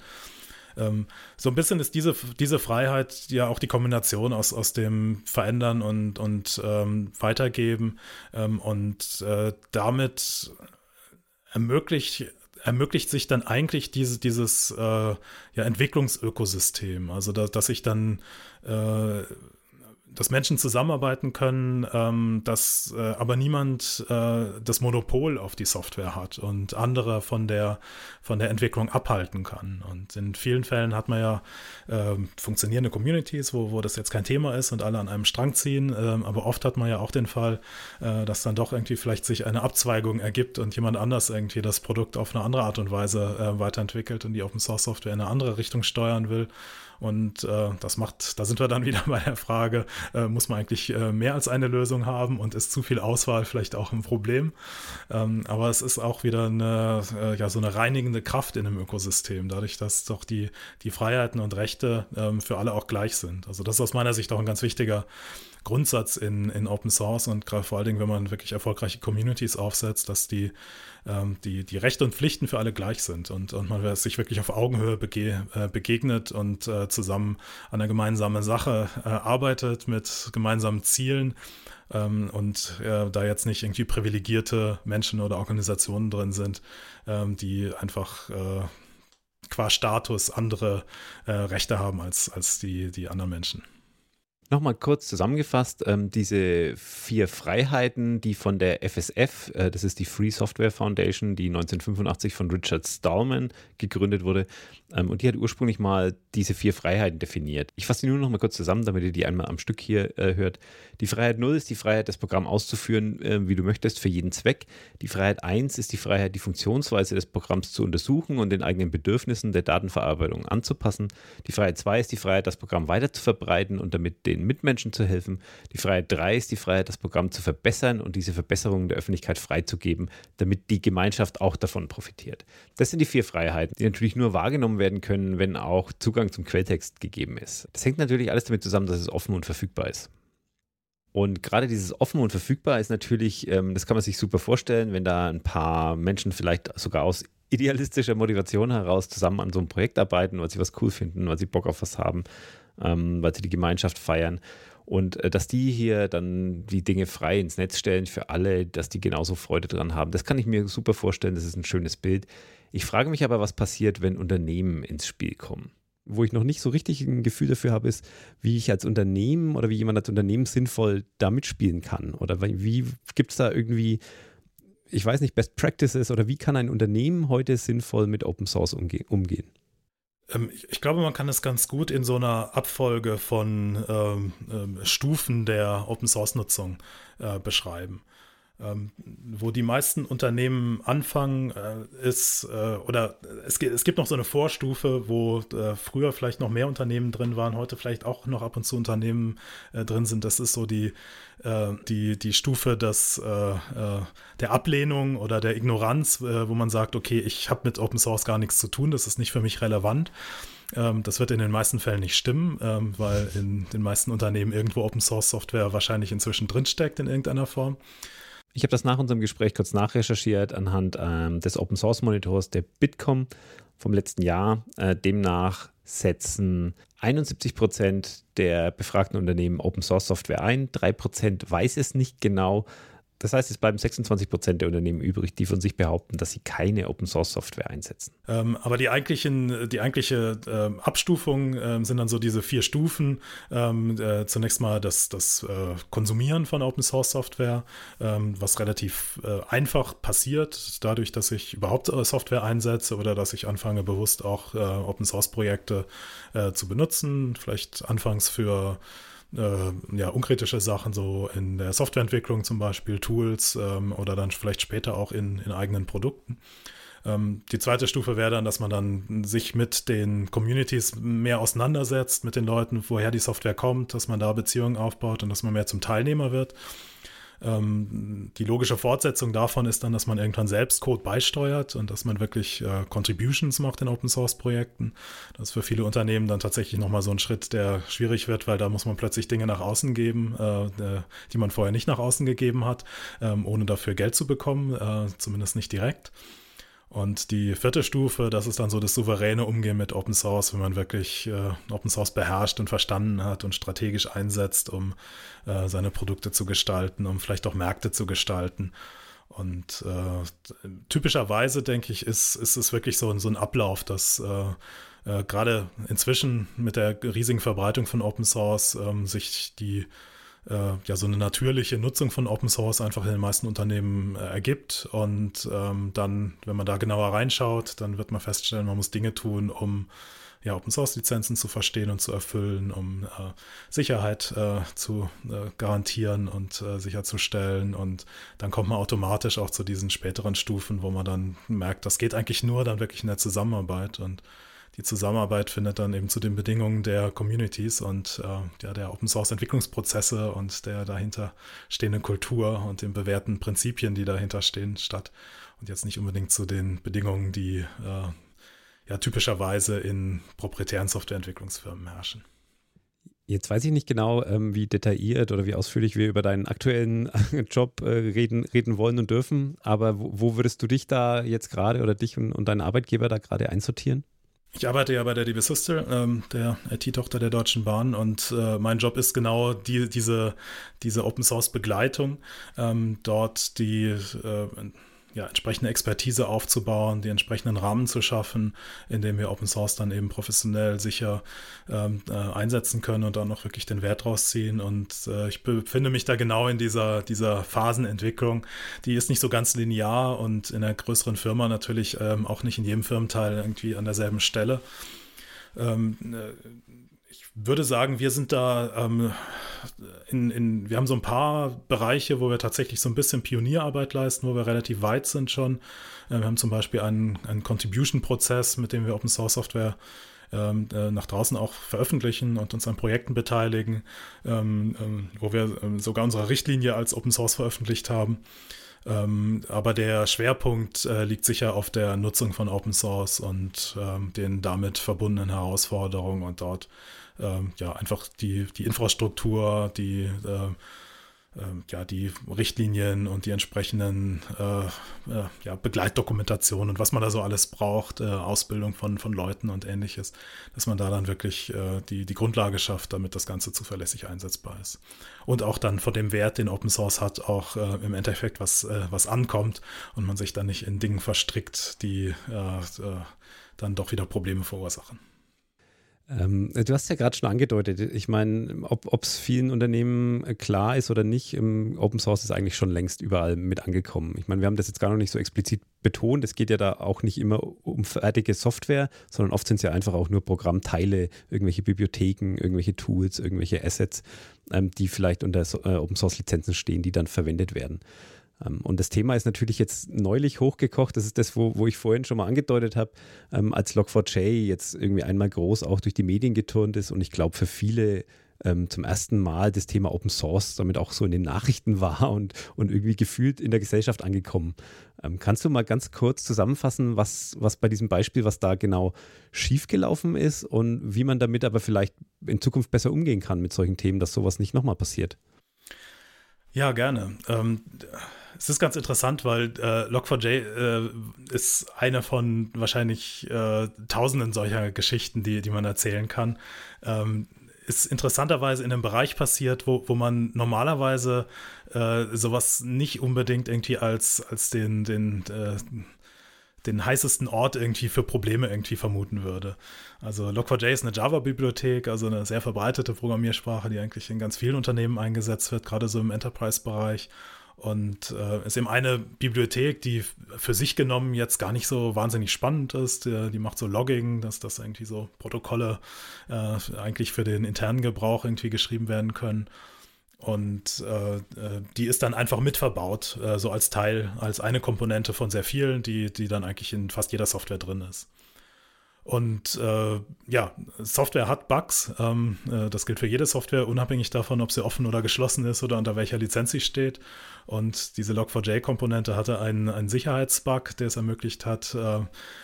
Ähm, so ein bisschen ist diese, diese Freiheit ja auch die Kombination aus, aus dem Verändern und, und ähm, Weitergeben ähm, und äh, damit ermöglicht ermöglicht sich dann eigentlich diese, dieses äh, ja, Entwicklungsökosystem. Also, da, dass ich dann äh, dass Menschen zusammenarbeiten können, ähm, dass äh, aber niemand äh, das Monopol auf die Software hat und andere von der, von der Entwicklung abhalten kann. Und in vielen Fällen hat man ja äh, funktionierende Communities, wo, wo das jetzt kein Thema ist und alle an einem Strang ziehen. Ähm, aber oft hat man ja auch den Fall, äh, dass dann doch irgendwie vielleicht sich eine Abzweigung ergibt und jemand anders irgendwie das Produkt auf eine andere Art und Weise äh, weiterentwickelt und die Open Source Software in eine andere Richtung steuern will. Und äh, das macht, da sind wir dann wieder bei der Frage, äh, muss man eigentlich äh, mehr als eine Lösung haben und ist zu viel Auswahl vielleicht auch ein Problem? Ähm, aber es ist auch wieder eine, äh, ja, so eine reinigende Kraft in einem Ökosystem, dadurch, dass doch die, die Freiheiten und Rechte ähm, für alle auch gleich sind. Also das ist aus meiner Sicht auch ein ganz wichtiger Grundsatz in, in Open Source und gerade vor allen Dingen, wenn man wirklich erfolgreiche Communities aufsetzt, dass die, ähm, die, die Rechte und Pflichten für alle gleich sind und, und man sich wirklich auf Augenhöhe bege, äh, begegnet und äh, zusammen an einer gemeinsamen Sache äh, arbeitet mit gemeinsamen Zielen ähm, und äh, da jetzt nicht irgendwie privilegierte Menschen oder Organisationen drin sind, ähm, die einfach äh, qua Status andere äh, Rechte haben als, als die, die anderen Menschen. Nochmal kurz zusammengefasst, ähm, diese vier Freiheiten, die von der FSF, äh, das ist die Free Software Foundation, die 1985 von Richard Stallman gegründet wurde, ähm, und die hat ursprünglich mal diese vier Freiheiten definiert. Ich fasse die nur noch mal kurz zusammen, damit ihr die einmal am Stück hier äh, hört. Die Freiheit 0 ist die Freiheit, das Programm auszuführen, äh, wie du möchtest, für jeden Zweck. Die Freiheit 1 ist die Freiheit, die Funktionsweise des Programms zu untersuchen und den eigenen Bedürfnissen der Datenverarbeitung anzupassen. Die Freiheit 2 ist die Freiheit, das Programm weiter zu verbreiten und damit den den Mitmenschen zu helfen. Die Freiheit 3 ist die Freiheit, das Programm zu verbessern und diese Verbesserungen der Öffentlichkeit freizugeben, damit die Gemeinschaft auch davon profitiert. Das sind die vier Freiheiten, die natürlich nur wahrgenommen werden können, wenn auch Zugang zum Quelltext gegeben ist. Das hängt natürlich alles damit zusammen, dass es offen und verfügbar ist. Und gerade dieses offen und verfügbar ist natürlich, ähm, das kann man sich super vorstellen, wenn da ein paar Menschen vielleicht sogar aus idealistischer Motivation heraus zusammen an so einem Projekt arbeiten, weil sie was cool finden, weil sie Bock auf was haben, ähm, weil sie die Gemeinschaft feiern. Und äh, dass die hier dann die Dinge frei ins Netz stellen für alle, dass die genauso Freude dran haben, das kann ich mir super vorstellen. Das ist ein schönes Bild. Ich frage mich aber, was passiert, wenn Unternehmen ins Spiel kommen. Wo ich noch nicht so richtig ein Gefühl dafür habe, ist, wie ich als Unternehmen oder wie jemand als Unternehmen sinnvoll da mitspielen kann. Oder wie gibt es da irgendwie, ich weiß nicht, Best Practices oder wie kann ein Unternehmen heute sinnvoll mit Open Source umge umgehen? Ähm, ich glaube, man kann es ganz gut in so einer Abfolge von ähm, ähm, Stufen der Open Source Nutzung äh, beschreiben. Ähm, wo die meisten Unternehmen anfangen, äh, ist, äh, oder es, es, gibt noch so eine Vorstufe, wo äh, früher vielleicht noch mehr Unternehmen drin waren, heute vielleicht auch noch ab und zu Unternehmen äh, drin sind. Das ist so die, äh, die, die Stufe des, äh, der Ablehnung oder der Ignoranz, wo man sagt, okay, ich habe mit Open Source gar nichts zu tun, das ist nicht für mich relevant. Ähm, das wird in den meisten Fällen nicht stimmen, ähm, weil in den meisten Unternehmen irgendwo Open Source Software wahrscheinlich inzwischen drinsteckt in irgendeiner Form. Ich habe das nach unserem Gespräch kurz nachrecherchiert anhand ähm, des Open Source Monitors der Bitkom vom letzten Jahr. Äh, demnach setzen 71 Prozent der befragten Unternehmen Open Source Software ein, 3 Prozent weiß es nicht genau das heißt, es bleiben 26 Prozent der Unternehmen übrig, die von sich behaupten, dass sie keine Open Source Software einsetzen. Ähm, aber die, eigentlichen, die eigentliche ähm, Abstufung ähm, sind dann so diese vier Stufen. Ähm, äh, zunächst mal das, das äh, Konsumieren von Open Source Software, ähm, was relativ äh, einfach passiert, dadurch, dass ich überhaupt äh, Software einsetze oder dass ich anfange, bewusst auch äh, Open Source Projekte äh, zu benutzen. Vielleicht anfangs für äh, ja, unkritische Sachen, so in der Softwareentwicklung zum Beispiel, Tools ähm, oder dann vielleicht später auch in, in eigenen Produkten. Ähm, die zweite Stufe wäre dann, dass man dann sich mit den Communities mehr auseinandersetzt, mit den Leuten, woher die Software kommt, dass man da Beziehungen aufbaut und dass man mehr zum Teilnehmer wird. Ähm, die logische Fortsetzung davon ist dann, dass man irgendwann selbst Code beisteuert und dass man wirklich äh, Contributions macht in Open Source Projekten. Das ist für viele Unternehmen dann tatsächlich nochmal so ein Schritt, der schwierig wird, weil da muss man plötzlich Dinge nach außen geben, äh, die man vorher nicht nach außen gegeben hat, ähm, ohne dafür Geld zu bekommen, äh, zumindest nicht direkt. Und die vierte Stufe, das ist dann so das souveräne Umgehen mit Open Source, wenn man wirklich äh, Open Source beherrscht und verstanden hat und strategisch einsetzt, um äh, seine Produkte zu gestalten, um vielleicht auch Märkte zu gestalten. Und äh, typischerweise, denke ich, ist, ist es wirklich so, so ein Ablauf, dass äh, äh, gerade inzwischen mit der riesigen Verbreitung von Open Source ähm, sich die äh, ja so eine natürliche Nutzung von Open Source einfach in den meisten Unternehmen äh, ergibt. Und ähm, dann, wenn man da genauer reinschaut, dann wird man feststellen, man muss Dinge tun, um ja, Open Source Lizenzen zu verstehen und zu erfüllen, um äh, Sicherheit äh, zu äh, garantieren und äh, sicherzustellen. Und dann kommt man automatisch auch zu diesen späteren Stufen, wo man dann merkt, das geht eigentlich nur dann wirklich in der Zusammenarbeit. Und die Zusammenarbeit findet dann eben zu den Bedingungen der Communities und äh, ja, der Open Source Entwicklungsprozesse und der dahinter stehenden Kultur und den bewährten Prinzipien, die dahinter stehen, statt. Und jetzt nicht unbedingt zu den Bedingungen, die äh, ja typischerweise in proprietären Softwareentwicklungsfirmen herrschen. Jetzt weiß ich nicht genau, ähm, wie detailliert oder wie ausführlich wir über deinen aktuellen Job äh, reden, reden wollen und dürfen, aber wo, würdest du dich da jetzt gerade oder dich und deinen Arbeitgeber da gerade einsortieren? Ich arbeite ja bei der DB Sister, ähm, der IT-Tochter der Deutschen Bahn, und äh, mein Job ist genau die, diese, diese Open Source Begleitung, ähm, dort die äh, ja, entsprechende Expertise aufzubauen, die entsprechenden Rahmen zu schaffen, in dem wir Open Source dann eben professionell sicher ähm, äh, einsetzen können und dann auch wirklich den Wert rausziehen. Und äh, ich befinde mich da genau in dieser, dieser Phasenentwicklung. Die ist nicht so ganz linear und in einer größeren Firma natürlich ähm, auch nicht in jedem Firmenteil irgendwie an derselben Stelle. Ähm, äh, würde sagen, wir sind da ähm, in, in, wir haben so ein paar Bereiche, wo wir tatsächlich so ein bisschen Pionierarbeit leisten, wo wir relativ weit sind schon. Äh, wir haben zum Beispiel einen, einen Contribution-Prozess, mit dem wir Open Source Software ähm, äh, nach draußen auch veröffentlichen und uns an Projekten beteiligen, ähm, ähm, wo wir sogar unsere Richtlinie als Open Source veröffentlicht haben. Aber der Schwerpunkt äh, liegt sicher auf der Nutzung von Open Source und den damit verbundenen Herausforderungen und dort ähm, ja einfach die, die Infrastruktur, die äh, ja, die Richtlinien und die entsprechenden äh, äh, ja, Begleitdokumentationen und was man da so alles braucht, äh, Ausbildung von, von Leuten und ähnliches, dass man da dann wirklich äh, die, die Grundlage schafft, damit das Ganze zuverlässig einsetzbar ist. Und auch dann von dem Wert, den Open Source hat, auch äh, im Endeffekt was, äh, was ankommt und man sich dann nicht in Dingen verstrickt, die dann doch wieder Probleme verursachen. Ähm, du hast ja gerade schon angedeutet, ich meine, ob es vielen Unternehmen äh, klar ist oder nicht, Open Source ist eigentlich schon längst überall mit angekommen. Ich meine, wir haben das jetzt gar noch nicht so explizit betont. Es geht ja da auch nicht immer um fertige Software, sondern oft sind es ja einfach auch nur Programmteile, irgendwelche Bibliotheken, irgendwelche Tools, irgendwelche Assets, ähm, die vielleicht unter äh, Open Source Lizenzen stehen, die dann verwendet werden. Ähm, und das Thema ist natürlich jetzt neulich hochgekocht. Das ist das, wo, wo ich vorhin schon mal angedeutet habe, ähm, als Log4j jetzt irgendwie einmal groß auch durch die Medien geturnt ist. Und ich glaube, für viele ähm, zum ersten Mal das Thema Open Source damit auch so in den Nachrichten war und, und irgendwie gefühlt in der Gesellschaft angekommen. Kannst du mal ganz kurz zusammenfassen, was, was bei diesem Beispiel, was da genau schiefgelaufen ist und wie man damit aber vielleicht in Zukunft besser umgehen kann mit solchen Themen, dass sowas nicht nochmal passiert? Ja, gerne. Ähm, es ist ganz interessant, weil äh, Log4j äh, ist eine von wahrscheinlich äh, tausenden solcher Geschichten, die, die man erzählen kann. Ähm, ist interessanterweise in einem Bereich passiert, wo, wo man normalerweise äh, sowas nicht unbedingt irgendwie als, als den, den, äh, den heißesten Ort irgendwie für Probleme irgendwie vermuten würde. Also Log4j ist eine Java-Bibliothek, also eine sehr verbreitete Programmiersprache, die eigentlich in ganz vielen Unternehmen eingesetzt wird, gerade so im Enterprise-Bereich. Und äh, ist eben eine Bibliothek, die für sich genommen jetzt gar nicht so wahnsinnig spannend ist. Die, die macht so Logging, dass das irgendwie so Protokolle äh, eigentlich für den internen Gebrauch irgendwie geschrieben werden können. Und äh, äh die ist dann einfach mit verbaut, äh, so als Teil, als eine Komponente von sehr vielen, die, die dann eigentlich in fast jeder Software drin ist. Und äh, ja, Software hat Bugs. Ähm, äh, das gilt für jede Software, unabhängig davon, ob sie offen oder geschlossen ist oder unter welcher Lizenz sie steht. Und diese Log4j-Komponente hatte einen, einen Sicherheitsbug, der es ermöglicht hat, äh,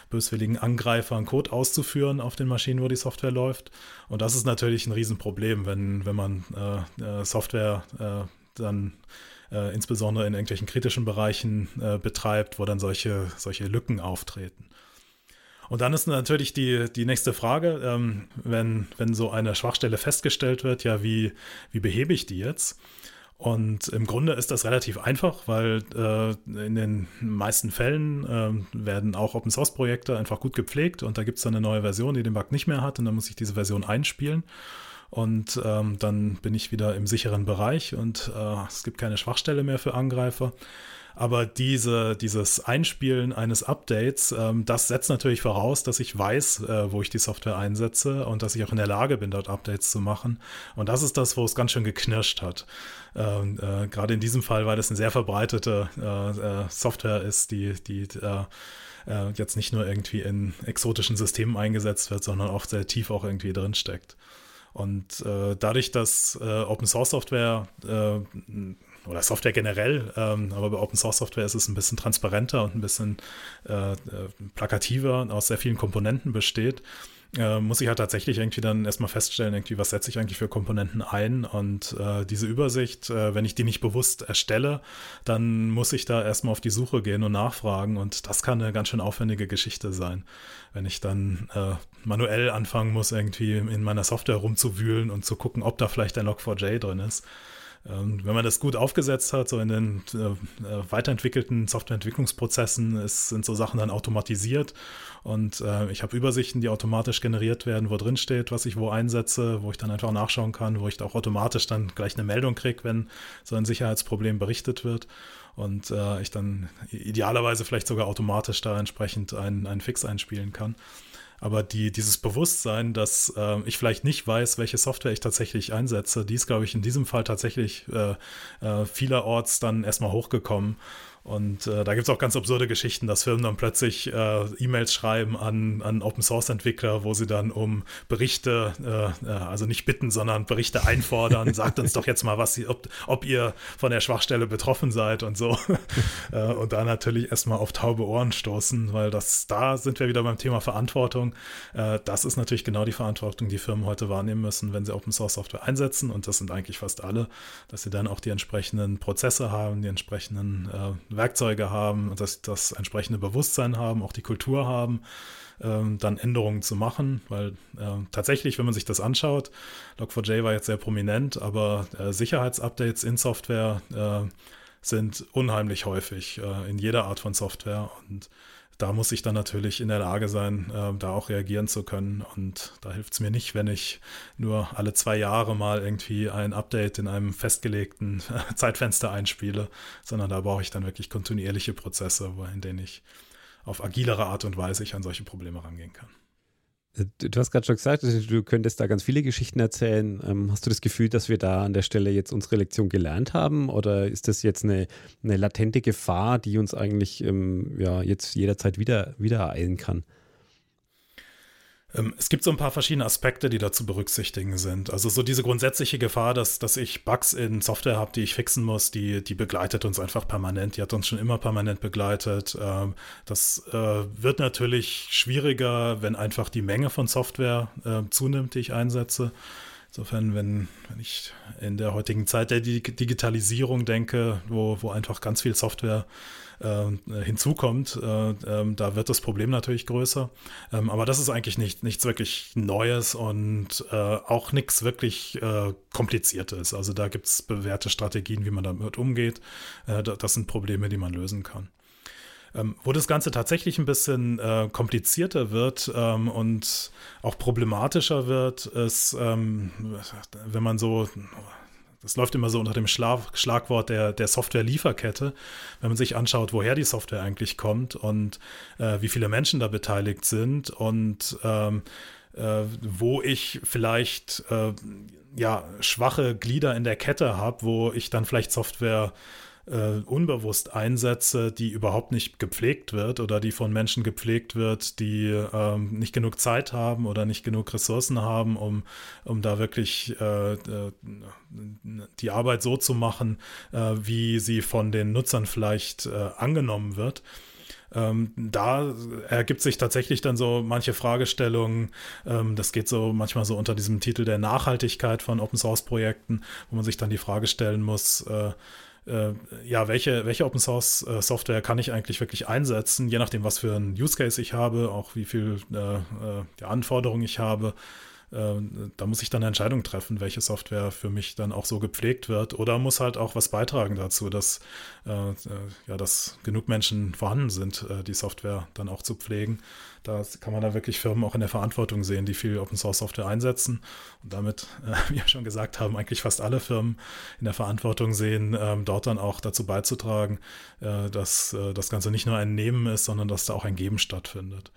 böswilligen Angreifern Code auszuführen auf den Maschinen, wo die Software läuft. Und das ist natürlich ein Riesenproblem, wenn, wenn man äh, äh, Software äh, dann insbesondere in irgendwelchen kritischen Bereichen betreibt, wo dann solche, solche Lücken auftreten. Und dann ist natürlich die, die nächste Frage, ähm, wenn, wenn so eine Schwachstelle festgestellt wird, ja, wie, wie behebe ich die jetzt? Und im Grunde ist das relativ einfach, weil äh, in den meisten Fällen äh, werden auch Open Source Projekte einfach gut gepflegt und da gibt es dann eine neue Version, die den Bug nicht mehr hat und dann muss ich diese Version einspielen. Und ähm, dann bin ich wieder im sicheren Bereich und äh, es gibt keine Schwachstelle mehr für Angreifer. Aber diese, dieses Einspielen eines Updates, ähm, das setzt natürlich voraus, dass ich weiß, äh, wo ich die Software einsetze und dass ich auch in der Lage bin, dort Updates zu machen. Und das ist das, wo es ganz schön geknirscht hat. Ähm, äh, Gerade in diesem Fall, weil das eine sehr verbreitete äh, äh Software ist, die, die äh, äh, jetzt nicht nur irgendwie in exotischen Systemen eingesetzt wird, sondern auch sehr tief auch irgendwie drinsteckt. Und äh, dadurch, dass äh, Open Source Software äh, oder Software generell, ähm, aber bei Open Source Software ist es ein bisschen transparenter und ein bisschen äh, äh plakativer und aus sehr vielen Komponenten besteht, äh, muss ich halt tatsächlich irgendwie dann erstmal feststellen, irgendwie, was setze ich eigentlich für Komponenten ein und äh, diese Übersicht, äh, wenn ich die nicht bewusst erstelle, dann muss ich da erstmal auf die Suche gehen und nachfragen und das kann eine ganz schön aufwendige Geschichte sein, wenn ich dann äh, manuell anfangen muss, irgendwie in meiner Software rumzuwühlen und zu gucken, ob da vielleicht ein Log4j drin ist. Ähm, wenn man das gut aufgesetzt hat, so in den äh, äh, weiterentwickelten Softwareentwicklungsprozessen, ist, sind so Sachen dann automatisiert und äh, ich habe Übersichten, die automatisch generiert werden, wo drin steht, was ich wo einsetze, wo ich dann einfach nachschauen kann, wo ich auch automatisch dann gleich eine Meldung kriege, wenn so ein Sicherheitsproblem berichtet wird und äh, ich dann idealerweise vielleicht sogar automatisch da entsprechend einen, einen Fix einspielen kann. Aber die, dieses Bewusstsein, dass äh, ich vielleicht nicht weiß, welche Software ich tatsächlich einsetze, die ist, glaube ich, in diesem Fall tatsächlich äh, äh, vielerorts dann erstmal hochgekommen. Und äh, da gibt es auch ganz absurde Geschichten, dass Firmen dann plötzlich äh, E-Mails schreiben an, an Open-Source-Entwickler, wo sie dann um Berichte, äh, äh also nicht bitten, sondern Berichte einfordern. Sagt uns doch jetzt mal, was sie, ob, ob ihr von der Schwachstelle betroffen seid und so. Äh, und da natürlich erstmal auf taube Ohren stoßen, weil das, da sind wir wieder beim Thema Verantwortung. Äh, das ist natürlich genau die Verantwortung, die Firmen heute wahrnehmen müssen, wenn sie Open-Source-Software einsetzen. Und das sind eigentlich fast alle, dass sie dann auch die entsprechenden Prozesse haben, die entsprechenden Werkzeuge haben, dass das entsprechende Bewusstsein haben, auch die Kultur haben, ähm, dann Änderungen zu machen, weil äh, tatsächlich, wenn man sich das anschaut, Log4j war jetzt sehr prominent, aber äh, Sicherheitsupdates in Software äh, sind unheimlich häufig äh, in jeder Art von Software und da muss ich dann natürlich in der Lage sein, äh, da auch reagieren zu können. Und da hilft es mir nicht, wenn ich nur alle zwei Jahre mal irgendwie ein Update in einem festgelegten Zeitfenster einspiele, sondern da brauche ich dann wirklich kontinuierliche Prozesse, in denen ich auf agilere Art und Weise ich an solche Probleme rangehen kann. Du hast gerade schon gesagt, du könntest da ganz viele Geschichten erzählen. Ähm, hast du das Gefühl, dass wir da an der Stelle jetzt unsere Lektion gelernt haben? Oder ist das jetzt eine, eine latente Gefahr, die uns eigentlich ähm, ja, jetzt jederzeit wieder, wieder ereilen kann? Ähm, es gibt so ein paar verschiedene Aspekte, die da zu berücksichtigen sind. Also so diese grundsätzliche Gefahr, dass, dass ich Bugs in Software habe, die ich fixen muss, die, die begleitet uns einfach permanent. Die hat uns schon immer permanent begleitet. Ähm, das äh, wird natürlich schwieriger, wenn einfach die Menge von Software äh, zunimmt, die ich einsetze. Insofern, wenn, wenn ich in der heutigen Zeit der Digitalisierung denke, wo, wo einfach ganz viel Software äh, hinzukommt, äh, äh, da wird das Problem natürlich größer. Ähm, aber das ist eigentlich nicht, nichts wirklich Neues und äh, auch nichts wirklich äh, Kompliziertes. Also da gibt es bewährte Strategien, wie man damit umgeht. Äh, das sind Probleme, die man lösen kann. Ähm, wo das Ganze tatsächlich ein bisschen äh, komplizierter wird ähm, und auch problematischer wird, ist, ähm, wenn man so das läuft immer so unter dem Schlag, Schlagwort der, der Software-Lieferkette, wenn man sich anschaut, woher die Software eigentlich kommt und äh, wie viele Menschen da beteiligt sind und ähm, äh, wo ich vielleicht äh, ja, schwache Glieder in der Kette habe, wo ich dann vielleicht Software äh, unbewusst einsetze, die überhaupt nicht gepflegt wird oder die von Menschen gepflegt wird, die ähm, nicht genug Zeit haben oder nicht genug Ressourcen haben, um, um da wirklich äh, äh die Arbeit so zu machen, äh, wie sie von den Nutzern vielleicht äh, angenommen wird. Ähm, da ergibt sich tatsächlich dann so manche Fragestellungen. Ähm, das geht so manchmal so unter diesem Titel der Nachhaltigkeit von Open Source Projekten, wo man sich dann die Frage stellen muss, äh, äh, ja, welche, welche Open Source äh, Software kann ich eigentlich wirklich einsetzen, je nachdem, was für ein Use Case ich habe, auch wie viel äh, äh Anforderungen ich habe. Äh, da muss ich dann eine Entscheidung treffen, welche Software für mich dann auch so gepflegt wird oder muss halt auch was beitragen dazu, dass, äh, ja, dass genug Menschen vorhanden sind, die Software dann auch zu pflegen. Da kann man da wirklich Firmen auch in der Verantwortung sehen, die viel Open Source Software einsetzen und damit, äh, wie wir schon gesagt haben, eigentlich fast alle Firmen in der Verantwortung sehen, ähm, dort dann auch dazu beizutragen, äh, dass äh, das Ganze nicht nur ein Nehmen ist, sondern dass da auch ein Geben stattfindet.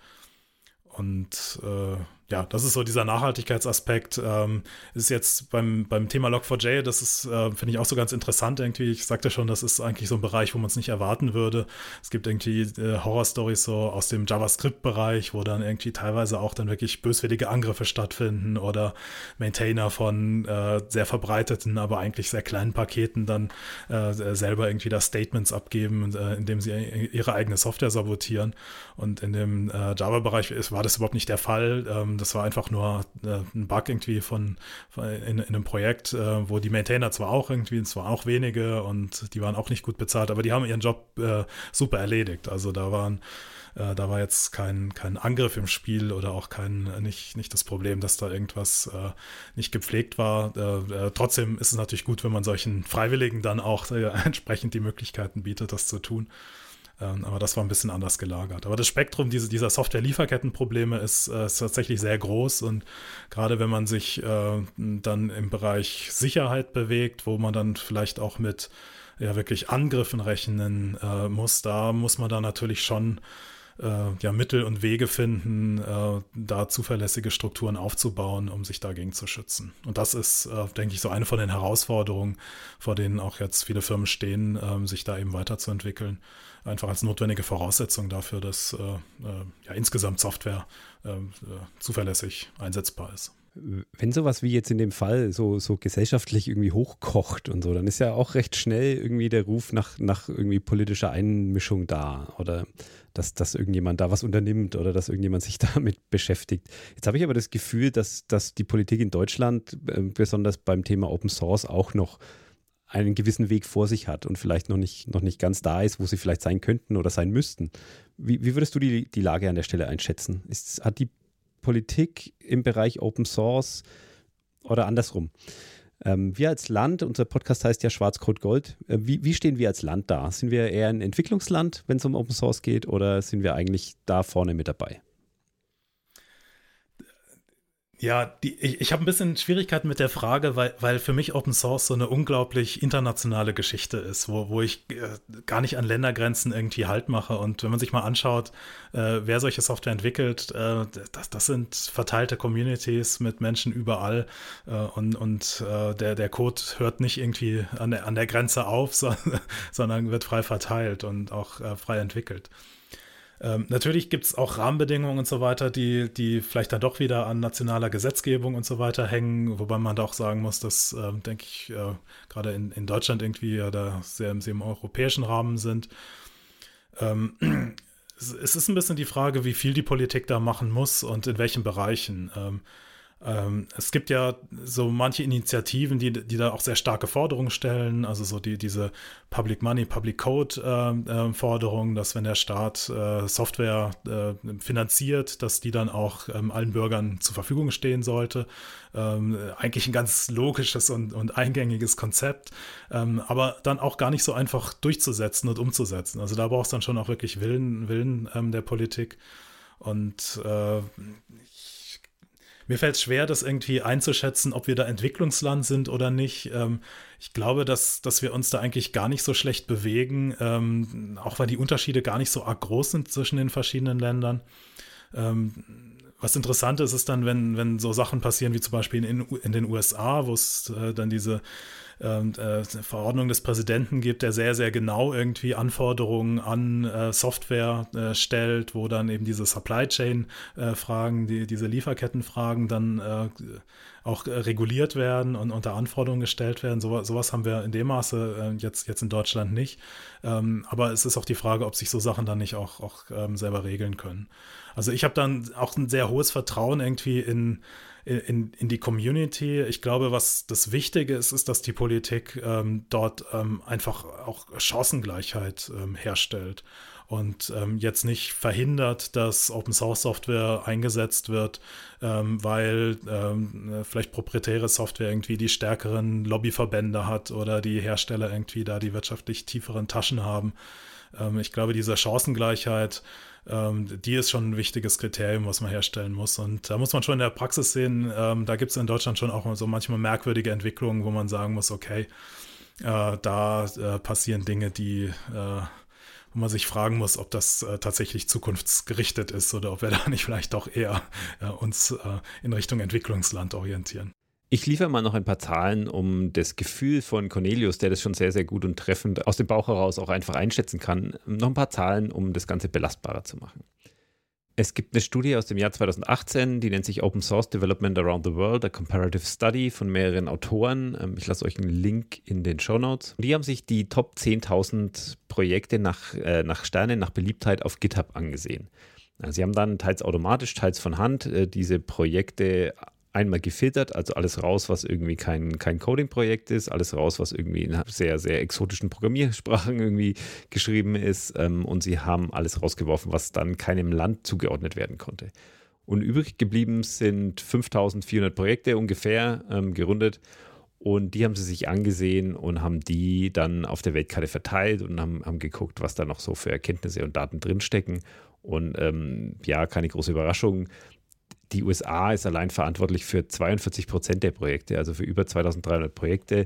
Und äh, ja, das ist so dieser Nachhaltigkeitsaspekt. Ähm, ist jetzt beim, beim Thema Log4j, das ist, äh, finde ich auch so ganz interessant irgendwie. Ich sagte schon, das ist eigentlich so ein Bereich, wo man es nicht erwarten würde. Es gibt irgendwie äh, Horror-Stories so aus dem JavaScript-Bereich, wo dann irgendwie teilweise auch dann wirklich böswillige Angriffe stattfinden oder Maintainer von äh, sehr verbreiteten, aber eigentlich sehr kleinen Paketen dann äh, selber irgendwie da Statements abgeben, äh, indem sie ihre eigene Software sabotieren. Und in dem äh, Java-Bereich war das überhaupt nicht der Fall. Ähm, das war einfach nur äh, ein Bug irgendwie von, von in, in, einem Projekt, äh, wo die Maintainer zwar auch irgendwie, es waren auch wenige und die waren auch nicht gut bezahlt, aber die haben ihren Job äh, super erledigt. Also da waren äh, da war jetzt kein, kein Angriff im Spiel oder auch kein, nicht, nicht das Problem, dass da irgendwas äh, nicht gepflegt war. Äh, trotzdem ist es natürlich gut, wenn man solchen Freiwilligen dann auch entsprechend die Möglichkeiten bietet, das zu tun. Ähm, aber das war ein bisschen anders gelagert. Aber das Spektrum diese, dieser Software-Lieferkettenprobleme ist, äh, ist, tatsächlich sehr groß und gerade wenn man sich äh, dann im Bereich Sicherheit bewegt, wo man dann vielleicht auch mit ja wirklich Angriffen rechnen äh, muss, da muss man dann natürlich schon äh, ja, Mittel und Wege finden, äh, da zuverlässige Strukturen aufzubauen, um sich dagegen zu schützen. Und das ist, äh, denke ich, so eine von den Herausforderungen, vor denen auch jetzt viele Firmen stehen, ähm, sich da eben weiterzuentwickeln. Einfach als notwendige Voraussetzung dafür, dass äh, äh, ja, insgesamt Software ähm, zuverlässig einsetzbar ist wenn sowas wie jetzt in dem Fall so, so gesellschaftlich irgendwie hochkocht und so, dann ist ja auch recht schnell irgendwie der Ruf nach, nach irgendwie politischer Einmischung da oder dass, dass irgendjemand da was unternimmt oder dass irgendjemand sich damit beschäftigt. Jetzt habe ich aber das Gefühl, dass, dass die Politik in Deutschland, äh, besonders beim Thema Open Source, auch noch einen gewissen Weg vor sich hat und vielleicht noch nicht, noch nicht ganz da ist, wo sie vielleicht sein könnten oder sein müssten. Wie, wie würdest du die, die Lage an der Stelle einschätzen? Ist, hat die Politik im Bereich Open Source oder andersrum. Ähm, wir als Land, unser Podcast heißt ja Schwarzcode Gold. Äh, wie, wie, stehen wir als Land da? Sind wir eher ein Entwicklungsland, wenn es um Open Source geht, oder sind wir eigentlich da vorne mit dabei? Ja, die, ich, ich habe ein bisschen Schwierigkeiten mit der Frage, weil, weil für mich Open Source so eine unglaublich internationale Geschichte ist, wo, wo ich äh, gar nicht an Ländergrenzen irgendwie Halt mache. Und wenn man sich mal anschaut, äh, wer solche Software entwickelt, äh, das, das sind verteilte Communities mit Menschen überall. Äh, und und äh, der, der Code hört nicht irgendwie an der, an der Grenze auf, so, sondern wird frei verteilt und auch äh, frei entwickelt. Ähm, natürlich gibt es auch Rahmenbedingungen und so weiter, die, die vielleicht dann doch wieder an nationaler Gesetzgebung und so weiter hängen, wobei man da auch sagen muss, dass, äh, denke ich, äh, gerade in, in Deutschland irgendwie ja da sehr, sehr im europäischen Rahmen sind. Ähm, es, ist ein bisschen die Frage, wie viel die Politik da machen muss und in welchen Bereichen. Ähm, ähm, es gibt ja so manche Initiativen, die, die da auch sehr starke Forderungen stellen, also so die, diese Public Money, Public Code äh, äh, Forderung, dass wenn der Staat äh, Software äh, finanziert, dass die dann auch ähm, allen Bürgern zur Verfügung stehen sollte. Ähm, eigentlich ein ganz logisches und, und eingängiges Konzept, ähm, aber dann auch gar nicht so einfach durchzusetzen und umzusetzen. Also da braucht es dann schon auch wirklich Willen, Willen ähm, der Politik. Und äh, mir fällt es schwer, das irgendwie einzuschätzen, ob wir da Entwicklungsland sind oder nicht. Ähm, ich glaube, dass, dass wir uns da eigentlich gar nicht so schlecht bewegen, ähm, auch weil die Unterschiede gar nicht so arg groß sind zwischen den verschiedenen Ländern. Ähm, was interessant ist, ist dann, wenn, wenn so Sachen passieren wie zum Beispiel in, in den USA, wo es äh, dann diese äh, Verordnung des Präsidenten gibt, der sehr, sehr genau irgendwie Anforderungen an äh, Software äh, stellt, wo dann eben diese Supply Chain-Fragen, äh, die, diese Lieferkettenfragen dann äh, auch äh, reguliert werden und unter Anforderungen gestellt werden. So, sowas haben wir in dem Maße jetzt, jetzt in Deutschland nicht. Ähm, aber es ist auch die Frage, ob sich so Sachen dann nicht auch, auch ähm, selber regeln können. Also ich habe dann auch ein sehr hohes Vertrauen irgendwie in in, in die Community. Ich glaube, was das Wichtige ist, ist, dass die Politik ähm, dort ähm, einfach auch Chancengleichheit ähm, herstellt und ähm, jetzt nicht verhindert, dass Open Source Software eingesetzt wird, ähm, weil ähm, vielleicht proprietäre Software irgendwie die stärkeren Lobbyverbände hat oder die Hersteller irgendwie da die wirtschaftlich tieferen Taschen haben. ich glaube, diese Chancengleichheit ähm, die ist schon ein wichtiges Kriterium, was man herstellen muss. Und da muss man schon in der Praxis sehen, ähm, da gibt es in Deutschland schon auch so manchmal merkwürdige Entwicklungen, wo man sagen muss, okay, äh, da äh, passieren Dinge, die äh, wo man sich fragen muss, ob das äh, tatsächlich zukunftsgerichtet ist oder ob wir da nicht vielleicht doch eher äh, uns äh, in Richtung Entwicklungsland orientieren. Ich liefere mal noch ein paar Zahlen, um das Gefühl von Cornelius, der das schon sehr, sehr gut und treffend aus dem Bauch heraus auch einfach einschätzen kann, noch ein paar Zahlen, um das Ganze belastbarer zu machen. Es gibt eine Studie aus dem Jahr 2018, die nennt sich Open Source Development Around the World, a Comparative Study von mehreren Autoren. Ähm, ich lasse euch einen Link in den Show Notes. Die haben sich die Top 10.000 Projekte nach, äh, nach Sternen, nach Beliebtheit auf GitHub angesehen. Sie haben dann teils automatisch, teils von Hand äh, diese Projekte einmal gefiltert, also alles raus, was irgendwie kein, kein Coding-Projekt ist, alles raus, was irgendwie in sehr, sehr exotischen Programmiersprachen irgendwie geschrieben ist. Ähm, und sie haben alles rausgeworfen, was dann keinem Land zugeordnet werden konnte. Und übrig geblieben sind 5400 Projekte ungefähr ähm, gerundet. Und die haben sie sich angesehen und haben die dann auf der Weltkarte verteilt und haben, haben geguckt, was da noch so für Erkenntnisse und Daten drinstecken. Und ähm, ja, keine große Überraschung die USA ist allein verantwortlich für 42 Prozent der Projekte, also für über 2300 Projekte.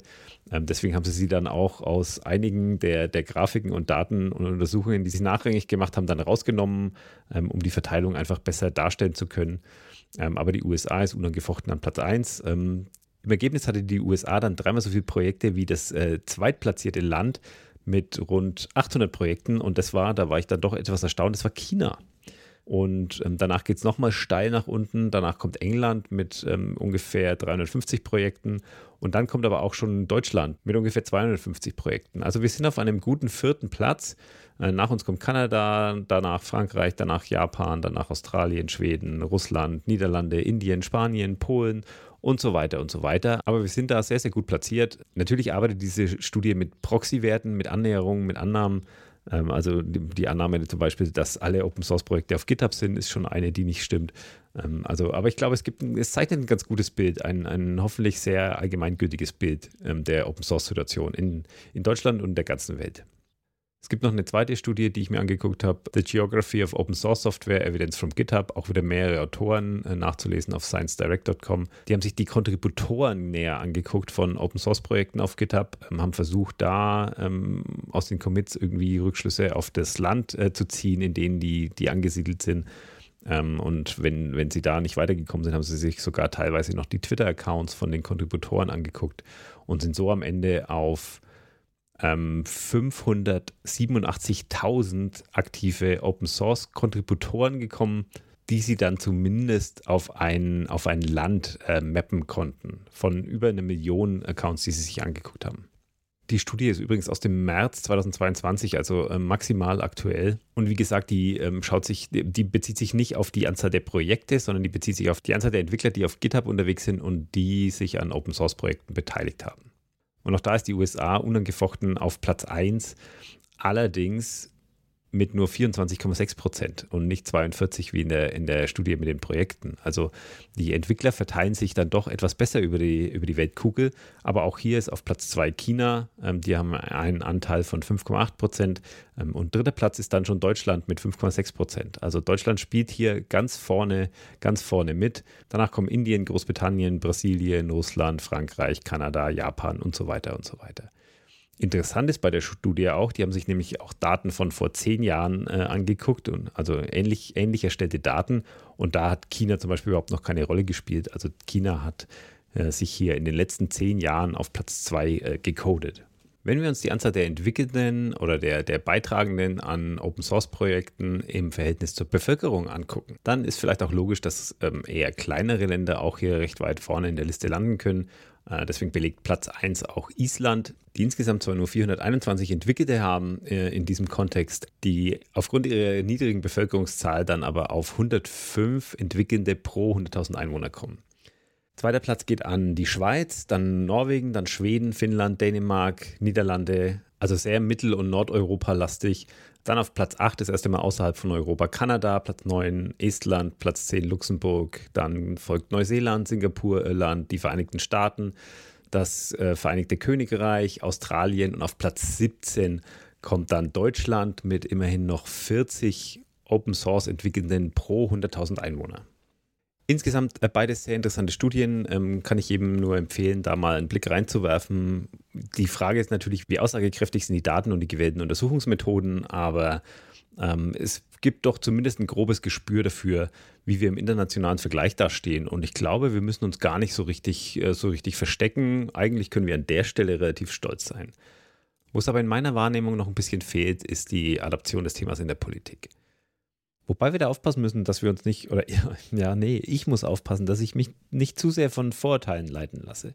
Ähm, deswegen haben sie sie dann auch aus einigen der, der Grafiken und Daten und Untersuchungen, die sie nachrangig gemacht haben, dann rausgenommen, ähm, um die Verteilung einfach besser darstellen zu können. Ähm, aber die USA ist unangefochten an Platz 1. Ähm, Im Ergebnis hatte die USA dann dreimal so viele Projekte wie das äh, zweitplatzierte Land mit rund 800 Projekten. Und das war, da war ich dann doch etwas erstaunt, das war China. Und ähm, danach geht es nochmal steil nach unten. Danach kommt England mit ähm, ungefähr 350 Projekten. Und dann kommt aber auch schon Deutschland mit ungefähr 250 Projekten. Also wir sind auf einem guten vierten Platz. Äh, nach uns kommt Kanada, danach Frankreich, danach Japan, danach Australien, Schweden, Russland, Niederlande, Indien, Spanien, Polen und so weiter und so weiter. Aber wir sind da sehr, sehr gut platziert. Natürlich arbeitet diese Studie mit Proxy-Werten, mit Annäherungen, mit Annahmen. Ähm, also die, die, Annahme zum Beispiel, dass alle Open Source Projekte auf GitHub sind, ist schon eine, die nicht stimmt. Ähm, also, aber ich glaube, es gibt, es zeichnet ein ganz gutes Bild, ein, ein hoffentlich sehr allgemeingültiges Bild ähm, der Open Source Situation in, in Deutschland und der ganzen Welt. Es gibt noch eine zweite Studie, die ich mir angeguckt habe, The Geography of Open Source Software Evidence from GitHub, auch wieder mehrere Autoren äh, nachzulesen auf sciencedirect.com. Die haben sich die Kontributoren näher angeguckt von Open Source Projekten auf GitHub, ähm, haben versucht, da ähm, aus den Commits irgendwie Rückschlüsse auf das Land äh, zu ziehen, in denen die, die angesiedelt sind. Ähm, und wenn, wenn sie da nicht weitergekommen sind, haben sie sich sogar teilweise noch die Twitter-Accounts von den Kontributoren angeguckt und sind so am Ende auf ähm, 587.000 aktive Open Source Kontributoren gekommen, die sie dann zumindest auf ein, auf ein Land äh, mappen konnten, von über eine Million Accounts, die sie sich angeguckt haben. Die Studie ist übrigens aus dem März 2022, also äh, maximal aktuell. Und wie gesagt, die ähm, schaut sich, die bezieht sich nicht auf die Anzahl der Projekte, sondern die bezieht sich auf die Anzahl der Entwickler, die auf GitHub unterwegs sind und die sich an Open Source Projekten beteiligt haben. Und auch da ist die USA unangefochten auf Platz 1. Allerdings mit nur 24,6 Prozent und nicht 42 wie in der, in der Studie mit den Projekten. Also die Entwickler verteilen sich dann doch etwas besser über die, über die Weltkugel. Aber auch hier ist auf Platz 2 China. Ähm, die haben einen Anteil von 5,8 Prozent. Ähm, und dritter Platz ist dann schon Deutschland mit 5,6 Prozent. Also Deutschland spielt hier ganz vorne, ganz vorne mit. Danach kommen Indien, Großbritannien, Brasilien, Russland, Frankreich, Kanada, Japan und so weiter und so weiter. Interessant ist bei der Studie auch, die haben sich nämlich auch Daten von vor zehn Jahren äh, angeguckt und also ähnlich, ähnlich erstellte Daten und da hat China zum Beispiel überhaupt noch keine Rolle gespielt. Also China hat äh, sich hier in den letzten zehn Jahren auf Platz zwei äh, gecodet. Wenn wir uns die Anzahl der Entwickelnden oder der, der Beitragenden an Open Source Projekten im Verhältnis zur Bevölkerung angucken, dann ist vielleicht auch logisch, dass ähm, eher kleinere Länder auch hier recht weit vorne in der Liste landen können äh, deswegen belegt Platz 1 auch Island, die insgesamt zwar nur 421 Entwickelte haben äh, in diesem Kontext, die aufgrund ihrer niedrigen Bevölkerungszahl dann aber auf 105 Entwickelnde pro 100.000 Einwohner kommen. Zweiter Platz geht an die Schweiz, dann Norwegen, dann Schweden, Finnland, Dänemark, Niederlande, also sehr Mittel- und Nordeuropa-lastig. Dann auf Platz 8 das erste Mal außerhalb von Europa Kanada, Platz 9 Estland, Platz 10 Luxemburg, dann folgt Neuseeland, Singapur, Irland, die Vereinigten Staaten, das äh, Vereinigte Königreich, Australien und auf Platz 17 kommt dann Deutschland mit immerhin noch 40 Open Source Entwickelnden pro 100.000 Einwohner. Insgesamt äh, beides sehr interessante Studien, ähm, kann ich jedem nur empfehlen, da mal einen Blick reinzuwerfen. Die Frage ist natürlich, wie aussagekräftig sind die Daten und die gewählten Untersuchungsmethoden, aber ähm, es gibt doch zumindest ein grobes Gespür dafür, wie wir im internationalen Vergleich dastehen. Und ich glaube, wir müssen uns gar nicht so richtig, äh, so richtig verstecken. Eigentlich können wir an der Stelle relativ stolz sein. Wo es aber in meiner Wahrnehmung noch ein bisschen fehlt, ist die Adaption des Themas in der Politik. Wobei wir da aufpassen müssen, dass wir uns nicht, oder ja, nee, ich muss aufpassen, dass ich mich nicht zu sehr von Vorurteilen leiten lasse.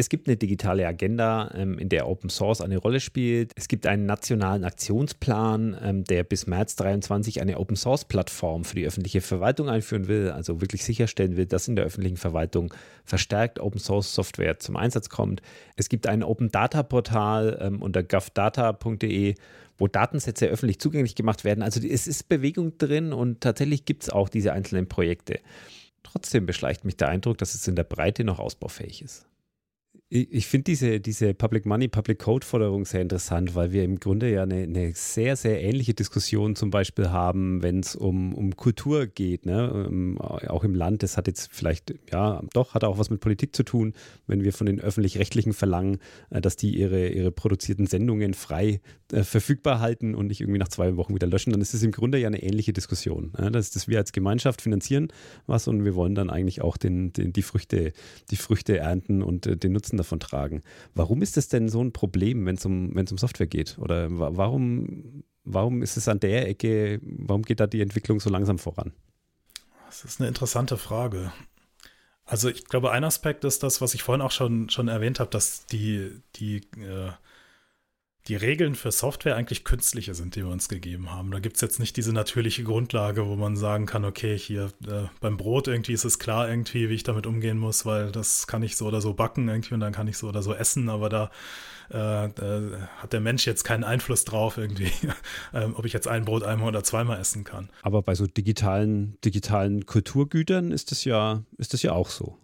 Es gibt eine digitale Agenda, ähm, in der Open Source eine Rolle spielt. Es gibt einen nationalen Aktionsplan, ähm, der bis März 23 eine Open Source Plattform für die öffentliche Verwaltung einführen will, also wirklich sicherstellen will, dass in der öffentlichen Verwaltung verstärkt Open Source Software zum Einsatz kommt. Es gibt ein Open Data Portal ähm, unter govdata.de, wo Datensätze öffentlich zugänglich gemacht werden. Also es ist Bewegung drin und tatsächlich gibt es auch diese einzelnen Projekte. Trotzdem beschleicht mich der Eindruck, dass es in der Breite noch ausbaufähig ist ich finde diese, diese Public Money, Public Code Forderung sehr interessant, weil wir im Grunde ja eine, eine sehr, sehr ähnliche Diskussion zum Beispiel haben, wenn es um, um Kultur geht, ne? Ähm, auch im Land. Das hat jetzt vielleicht, ja, doch, hat auch was mit Politik zu tun, wenn wir von den Öffentlich-Rechtlichen verlangen, äh, dass die ihre, ihre produzierten Sendungen frei äh, verfügbar halten und nicht irgendwie nach zwei Wochen wieder löschen, dann ist es im Grunde ja eine ähnliche Diskussion. Ne? Dass, dass wir als Gemeinschaft finanzieren was und wir wollen dann eigentlich auch den, den, die, Früchte, die Früchte ernten und äh, den Nutzen davon tragen. Warum ist das denn so ein Problem, wenn es um, um Software geht? Oder warum, warum ist es an der Ecke, warum geht da die Entwicklung so langsam voran? Das ist eine interessante Frage. Also ich glaube, ein Aspekt ist das, was ich vorhin auch schon, schon erwähnt habe, dass die, die äh, die Regeln für Software eigentlich künstliche sind, die wir uns gegeben haben. Da gibt es jetzt nicht diese natürliche Grundlage, wo man sagen kann, okay, hier äh, beim Brot irgendwie ist es klar irgendwie, wie ich damit umgehen muss, weil das kann ich so oder so backen irgendwie und dann kann ich so oder so essen, aber da, äh, da hat der Mensch jetzt keinen Einfluss drauf irgendwie, äh, ob ich jetzt ein Brot einmal oder zweimal essen kann. Aber bei so digitalen, digitalen Kulturgütern ist das ja, ist das ja auch so.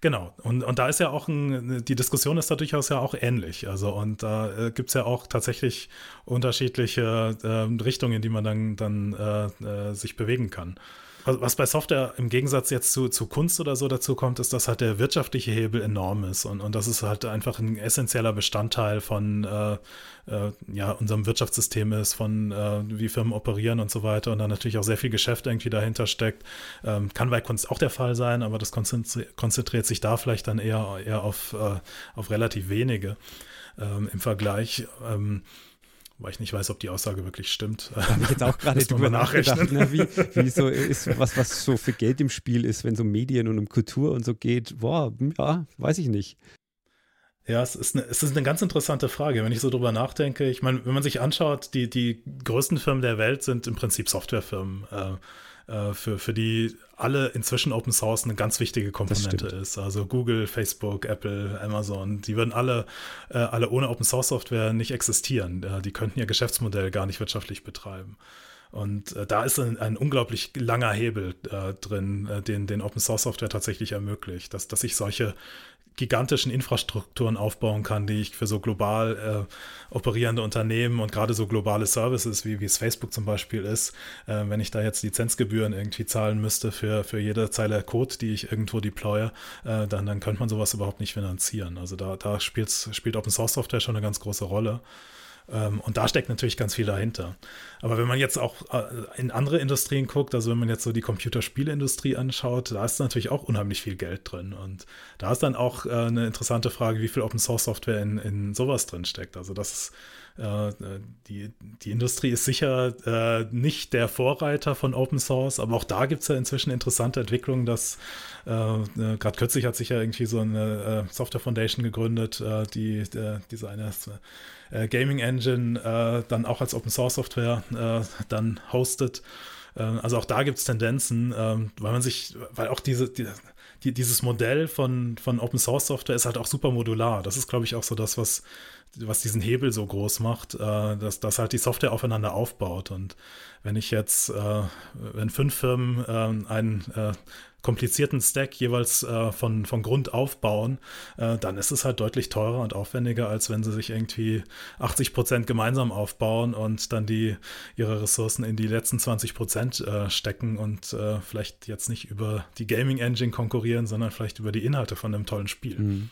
Genau, und, und da ist ja auch ein, die Diskussion ist da durchaus ja auch ähnlich. Also, und da äh, gibt es ja auch tatsächlich unterschiedliche äh, Richtungen, in die man dann, dann äh, äh sich bewegen kann was bei Software im Gegensatz jetzt zu, zu Kunst oder so dazu kommt, ist, dass halt der wirtschaftliche Hebel enorm ist und, und das ist halt einfach ein essentieller Bestandteil von äh, äh, ja, unserem Wirtschaftssystem ist, von äh, wie Firmen operieren und so weiter und dann natürlich auch sehr viel Geschäft irgendwie dahinter steckt. Ähm, kann bei Kunst auch der Fall sein, aber das konzentriert, sich da vielleicht dann eher, eher auf, äh, auf relativ wenige ähm, im Vergleich. Ähm, weil ich nicht weiß, ob die Aussage wirklich stimmt. Da habe ich jetzt auch gerade drüber nachgedacht, ne, wie, wie so ist, was, was so für Geld im Spiel ist, wenn es um Medien und um Kultur und so geht. Boah, ja, weiß ich nicht. Ja, es ist, eine, es ist eine ganz interessante Frage, wenn ich so drüber nachdenke. Ich meine, wenn man sich anschaut, die, die größten Firmen der Welt sind im Prinzip Softwarefirmen. Äh, äh, für, für die alle inzwischen Open Source eine ganz wichtige Komponente ist. Also Google, Facebook, Apple, Amazon, die würden alle, äh, alle ohne Open Source Software nicht existieren. Äh, die könnten ihr Geschäftsmodell gar nicht wirtschaftlich betreiben. Und äh, da ist ein, ein, unglaublich langer Hebel äh, drin, äh, den, den Open Source Software tatsächlich ermöglicht, dass, dass ich solche gigantischen Infrastrukturen aufbauen kann, die ich für so global äh, operierende Unternehmen und gerade so globale Services, wie, wie es Facebook zum Beispiel ist, äh, wenn ich da jetzt Lizenzgebühren irgendwie zahlen müsste für, für jede Zeile Code, die ich irgendwo deploye, äh, dann, dann könnte man sowas überhaupt nicht finanzieren. Also da, da spielt Open Source Software schon eine ganz große Rolle. Ähm, und da steckt natürlich ganz viel dahinter. Aber wenn man jetzt auch äh, in andere Industrien guckt, also wenn man jetzt so die Computerspieleindustrie anschaut, da ist natürlich auch unheimlich viel Geld drin. Und da ist dann auch äh, eine interessante Frage, wie viel Open Source Software in, in sowas drin steckt. Also das äh, die, die Industrie ist sicher äh, nicht der Vorreiter von Open Source, aber auch da gibt es ja inzwischen interessante Entwicklungen, dass äh, äh gerade kürzlich hat sich ja irgendwie so eine äh, Software Foundation gegründet, äh, die diese eine Gaming Engine dann auch als Open Source Software dann hostet. also auch da gibt es Tendenzen, ähm, weil man sich, weil auch diese, die, die, dieses Modell von, von Open Source Software ist halt auch super modular. Das ist, glaube ich, auch so das, was was diesen Hebel so groß macht, äh, dass, dass halt die Software aufeinander aufbaut. Und wenn ich jetzt, äh, wenn fünf Firmen äh, einen äh, komplizierten Stack jeweils äh, von, von Grund aufbauen, äh, dann ist es halt deutlich teurer und aufwendiger, als wenn sie sich irgendwie 80 Prozent gemeinsam aufbauen und dann die ihre Ressourcen in die letzten 20 Prozent stecken und vielleicht jetzt nicht über die Gaming Engine konkurrieren, sondern vielleicht über die Inhalte von einem tollen Spiel. Mhm.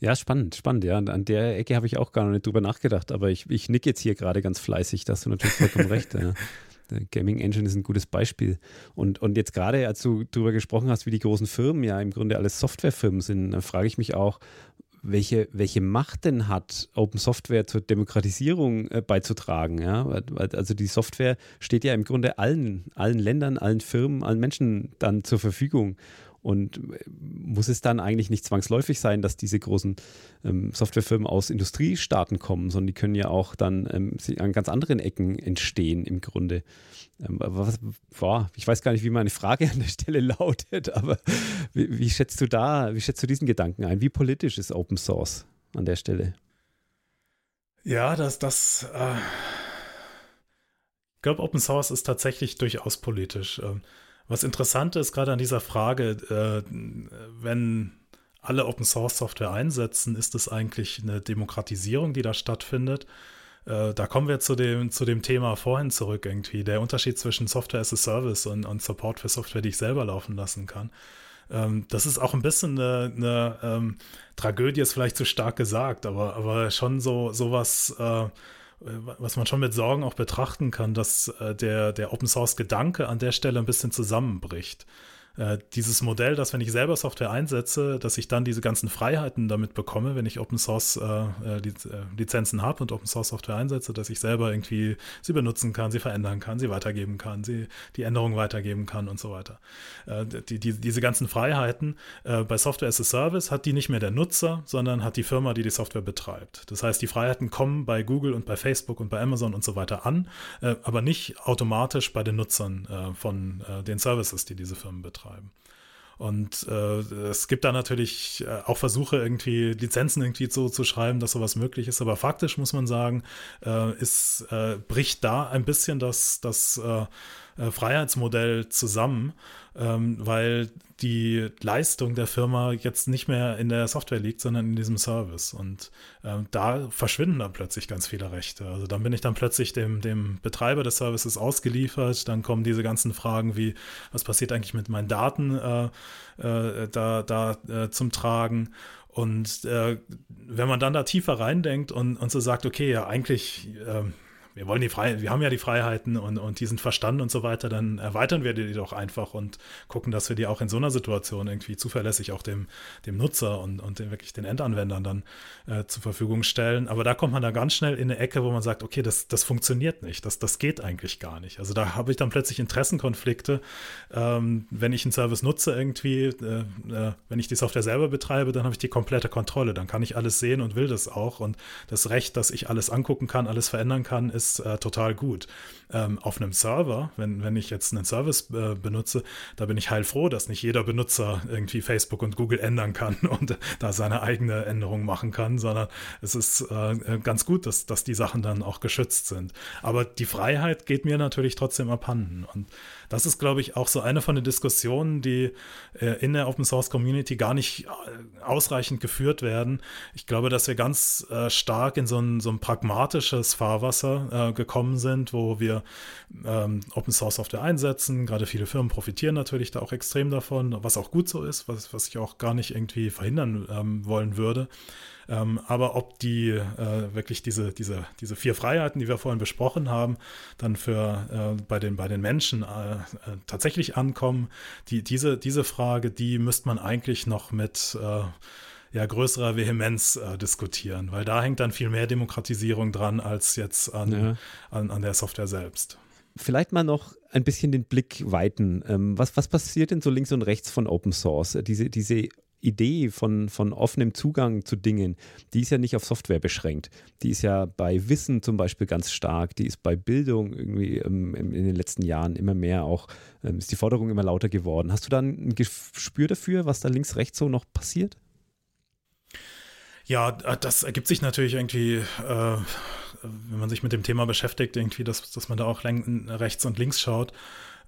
Ja, spannend, spannend. Ja, an der Ecke habe ich auch gar nicht drüber nachgedacht, aber ich, ich nick jetzt hier gerade ganz fleißig, da hast du natürlich vollkommen recht. Ja. Der Gaming Engine ist ein gutes Beispiel. Und, und jetzt gerade, als du darüber gesprochen hast, wie die großen Firmen ja im Grunde alles Softwarefirmen sind, dann frage ich mich auch, welche, welche Macht denn hat Open Software zur Demokratisierung äh, beizutragen? Ja? Also die Software steht ja im Grunde allen, allen Ländern, allen Firmen, allen Menschen dann zur Verfügung. Und äh, muss es dann eigentlich nicht zwangsläufig sein, dass diese großen ähm, Softwarefirmen aus Industriestaaten kommen, sondern die können ja auch dann ähm, an ganz anderen Ecken entstehen im Grunde. Ähm, was, boah, ich weiß gar nicht, wie meine Frage an der Stelle lautet, aber wie, wie, schätzt du da, wie schätzt du diesen Gedanken ein? Wie politisch ist Open Source an der Stelle? Ja, das, das, äh, ich glaube, Open Source ist tatsächlich durchaus politisch. Was interessant ist, gerade an dieser Frage, äh, wenn alle Open Source Software einsetzen, ist es eigentlich eine Demokratisierung, die da stattfindet. Äh, da kommen wir zu dem, zu dem Thema vorhin zurück irgendwie. Der Unterschied zwischen Software as a Service und, und Support für Software, die ich selber laufen lassen kann. Ähm, das ist auch ein bisschen eine, eine ähm, Tragödie, ist vielleicht zu stark gesagt, aber, aber schon so sowas. Äh, was man schon mit Sorgen auch betrachten kann, dass äh, der, der Open Source Gedanke an der Stelle ein bisschen zusammenbricht. Äh, dieses Modell, dass wenn ich selber Software einsetze, dass ich dann diese ganzen Freiheiten damit bekomme, wenn ich Open Source äh, äh, äh Lizenzen habe und Open Source Software einsetze, dass ich selber irgendwie sie benutzen kann, sie verändern kann, sie weitergeben kann, sie die Änderungen weitergeben kann und so weiter. Die, die, diese ganzen Freiheiten bei Software as a Service hat die nicht mehr der Nutzer, sondern hat die Firma, die die Software betreibt. Das heißt, die Freiheiten kommen bei Google und bei Facebook und bei Amazon und so weiter an, aber nicht automatisch bei den Nutzern von den Services, die diese Firmen betreiben betreiben. Und äh, es gibt da natürlich äh, auch Versuche, irgendwie Lizenzen irgendwie so zu schreiben, dass sowas möglich ist. Aber faktisch muss man sagen, äh, ist, äh, bricht da ein bisschen das, das äh, äh, Freiheitsmodell zusammen, ähm, weil die Leistung der Firma jetzt nicht mehr in der Software liegt, sondern in diesem Service. Und ähm, da verschwinden dann plötzlich ganz viele Rechte. Also dann bin ich dann plötzlich dem, dem Betreiber des Services ausgeliefert. Dann kommen diese ganzen Fragen wie, was passiert eigentlich mit meinen Daten äh, äh, da, da äh, zum Tragen. Und äh, wenn man dann da tiefer reindenkt und, und so sagt, okay, ja, eigentlich ähm, wir wollen die Freiheit, wir haben ja die Freiheiten und, und diesen Verstand und so weiter, dann erweitern wir die doch einfach und gucken, dass wir die auch in so einer Situation irgendwie zuverlässig auch dem, dem Nutzer und, und den, wirklich den Endanwendern dann äh, zur Verfügung stellen. Aber da kommt man da ganz schnell in eine Ecke, wo man sagt, okay, das, das funktioniert nicht, das, das geht eigentlich gar nicht. Also da habe ich dann plötzlich Interessenkonflikte. Ähm, wenn ich einen Service nutze irgendwie, äh, äh, wenn ich die Software selber betreibe, dann habe ich die komplette Kontrolle. Dann kann ich alles sehen und will das auch. Und das Recht, dass ich alles angucken kann, alles verändern kann, ist ist äh, total gut. Ähm, auf einem Server, wenn, wenn ich jetzt einen Service äh, benutze, da bin ich heilfroh, dass nicht jeder Benutzer irgendwie Facebook und Google ändern kann und da seine eigene Änderung machen kann, sondern es ist äh, ganz gut, dass, dass die Sachen dann auch geschützt sind. Aber die Freiheit geht mir natürlich trotzdem abhanden. Und das ist, glaube ich, auch so eine von den Diskussionen, die äh, in der Open Source Community gar nicht äh, ausreichend geführt werden. Ich glaube, dass wir ganz äh, stark in so ein, so ein pragmatisches Fahrwasser äh, gekommen sind, wo wir ähm, Open Source Software einsetzen. Gerade viele Firmen profitieren natürlich da auch extrem davon, was auch gut so ist, was, was ich auch gar nicht irgendwie verhindern ähm, wollen würde. Ähm, aber ob die äh, wirklich diese, diese, diese vier Freiheiten, die wir vorhin besprochen haben, dann für äh, bei, den, bei den Menschen äh, äh tatsächlich ankommen, die, diese, diese Frage, die müsste man eigentlich noch mit äh, ja, größerer Vehemenz äh, diskutieren, weil da hängt dann viel mehr Demokratisierung dran als jetzt an, ja. an, an der Software selbst vielleicht mal noch ein bisschen den Blick weiten. Ähm, was, was passiert denn so links und rechts von Open Source? Diese, diese Idee von, von offenem Zugang zu Dingen, die ist ja nicht auf Software beschränkt. Die ist ja bei Wissen zum Beispiel ganz stark, die ist bei Bildung irgendwie ähm, in den letzten Jahren immer mehr auch, ähm, ist die Forderung immer lauter geworden. Hast du da ein Gespür dafür, was da links, rechts so noch passiert? Ja, das ergibt sich natürlich irgendwie, äh, wenn man sich mit dem Thema beschäftigt, irgendwie, dass, dass man da auch rechts und links schaut.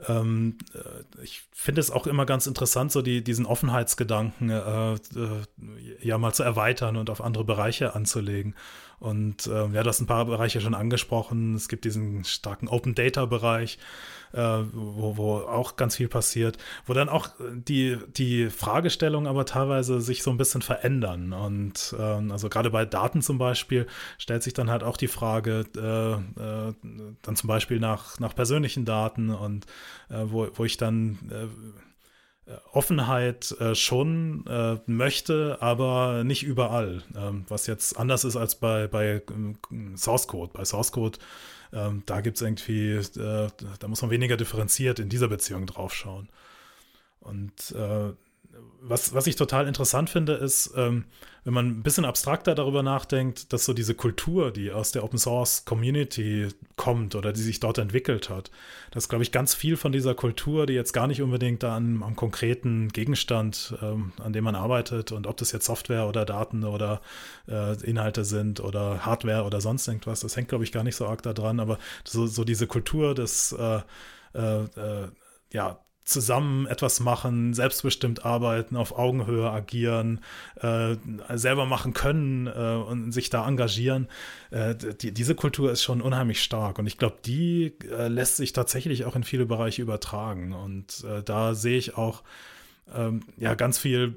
Ähm, äh, ich finde es auch immer ganz interessant, so die, diesen Offenheitsgedanken äh, äh, ja mal zu erweitern und auf andere Bereiche anzulegen. Und äh, ja, du hast ein paar Bereiche schon angesprochen. Es gibt diesen starken Open Data Bereich, äh, wo, wo auch ganz viel passiert, wo dann auch die, die Fragestellungen aber teilweise sich so ein bisschen verändern. Und äh, also gerade bei Daten zum Beispiel stellt sich dann halt auch die Frage, äh, äh, dann zum Beispiel nach, nach persönlichen Daten und äh, wo, wo ich dann äh, Offenheit äh, schon äh, möchte, aber nicht überall. Ähm, was jetzt anders ist als bei, bei ähm, Source Code. Bei Source Code, ähm, da gibt es irgendwie, äh, da muss man weniger differenziert in dieser Beziehung drauf schauen. Und äh, was, was ich total interessant finde, ist, ähm, wenn man ein bisschen abstrakter darüber nachdenkt, dass so diese Kultur, die aus der Open Source Community kommt oder die sich dort entwickelt hat, dass, glaube ich, ganz viel von dieser Kultur, die jetzt gar nicht unbedingt an, am konkreten Gegenstand, ähm, an dem man arbeitet und ob das jetzt Software oder Daten oder äh, Inhalte sind oder Hardware oder sonst irgendwas, das hängt, glaube ich, gar nicht so arg daran, aber so, so diese Kultur des äh, äh, äh ja, zusammen etwas machen, selbstbestimmt arbeiten, auf Augenhöhe agieren, äh, selber machen können äh, und sich da engagieren. Äh, die, diese Kultur ist schon unheimlich stark und ich glaube, die äh, lässt sich tatsächlich auch in viele Bereiche übertragen und äh, da sehe ich auch ähm, ja ganz viel,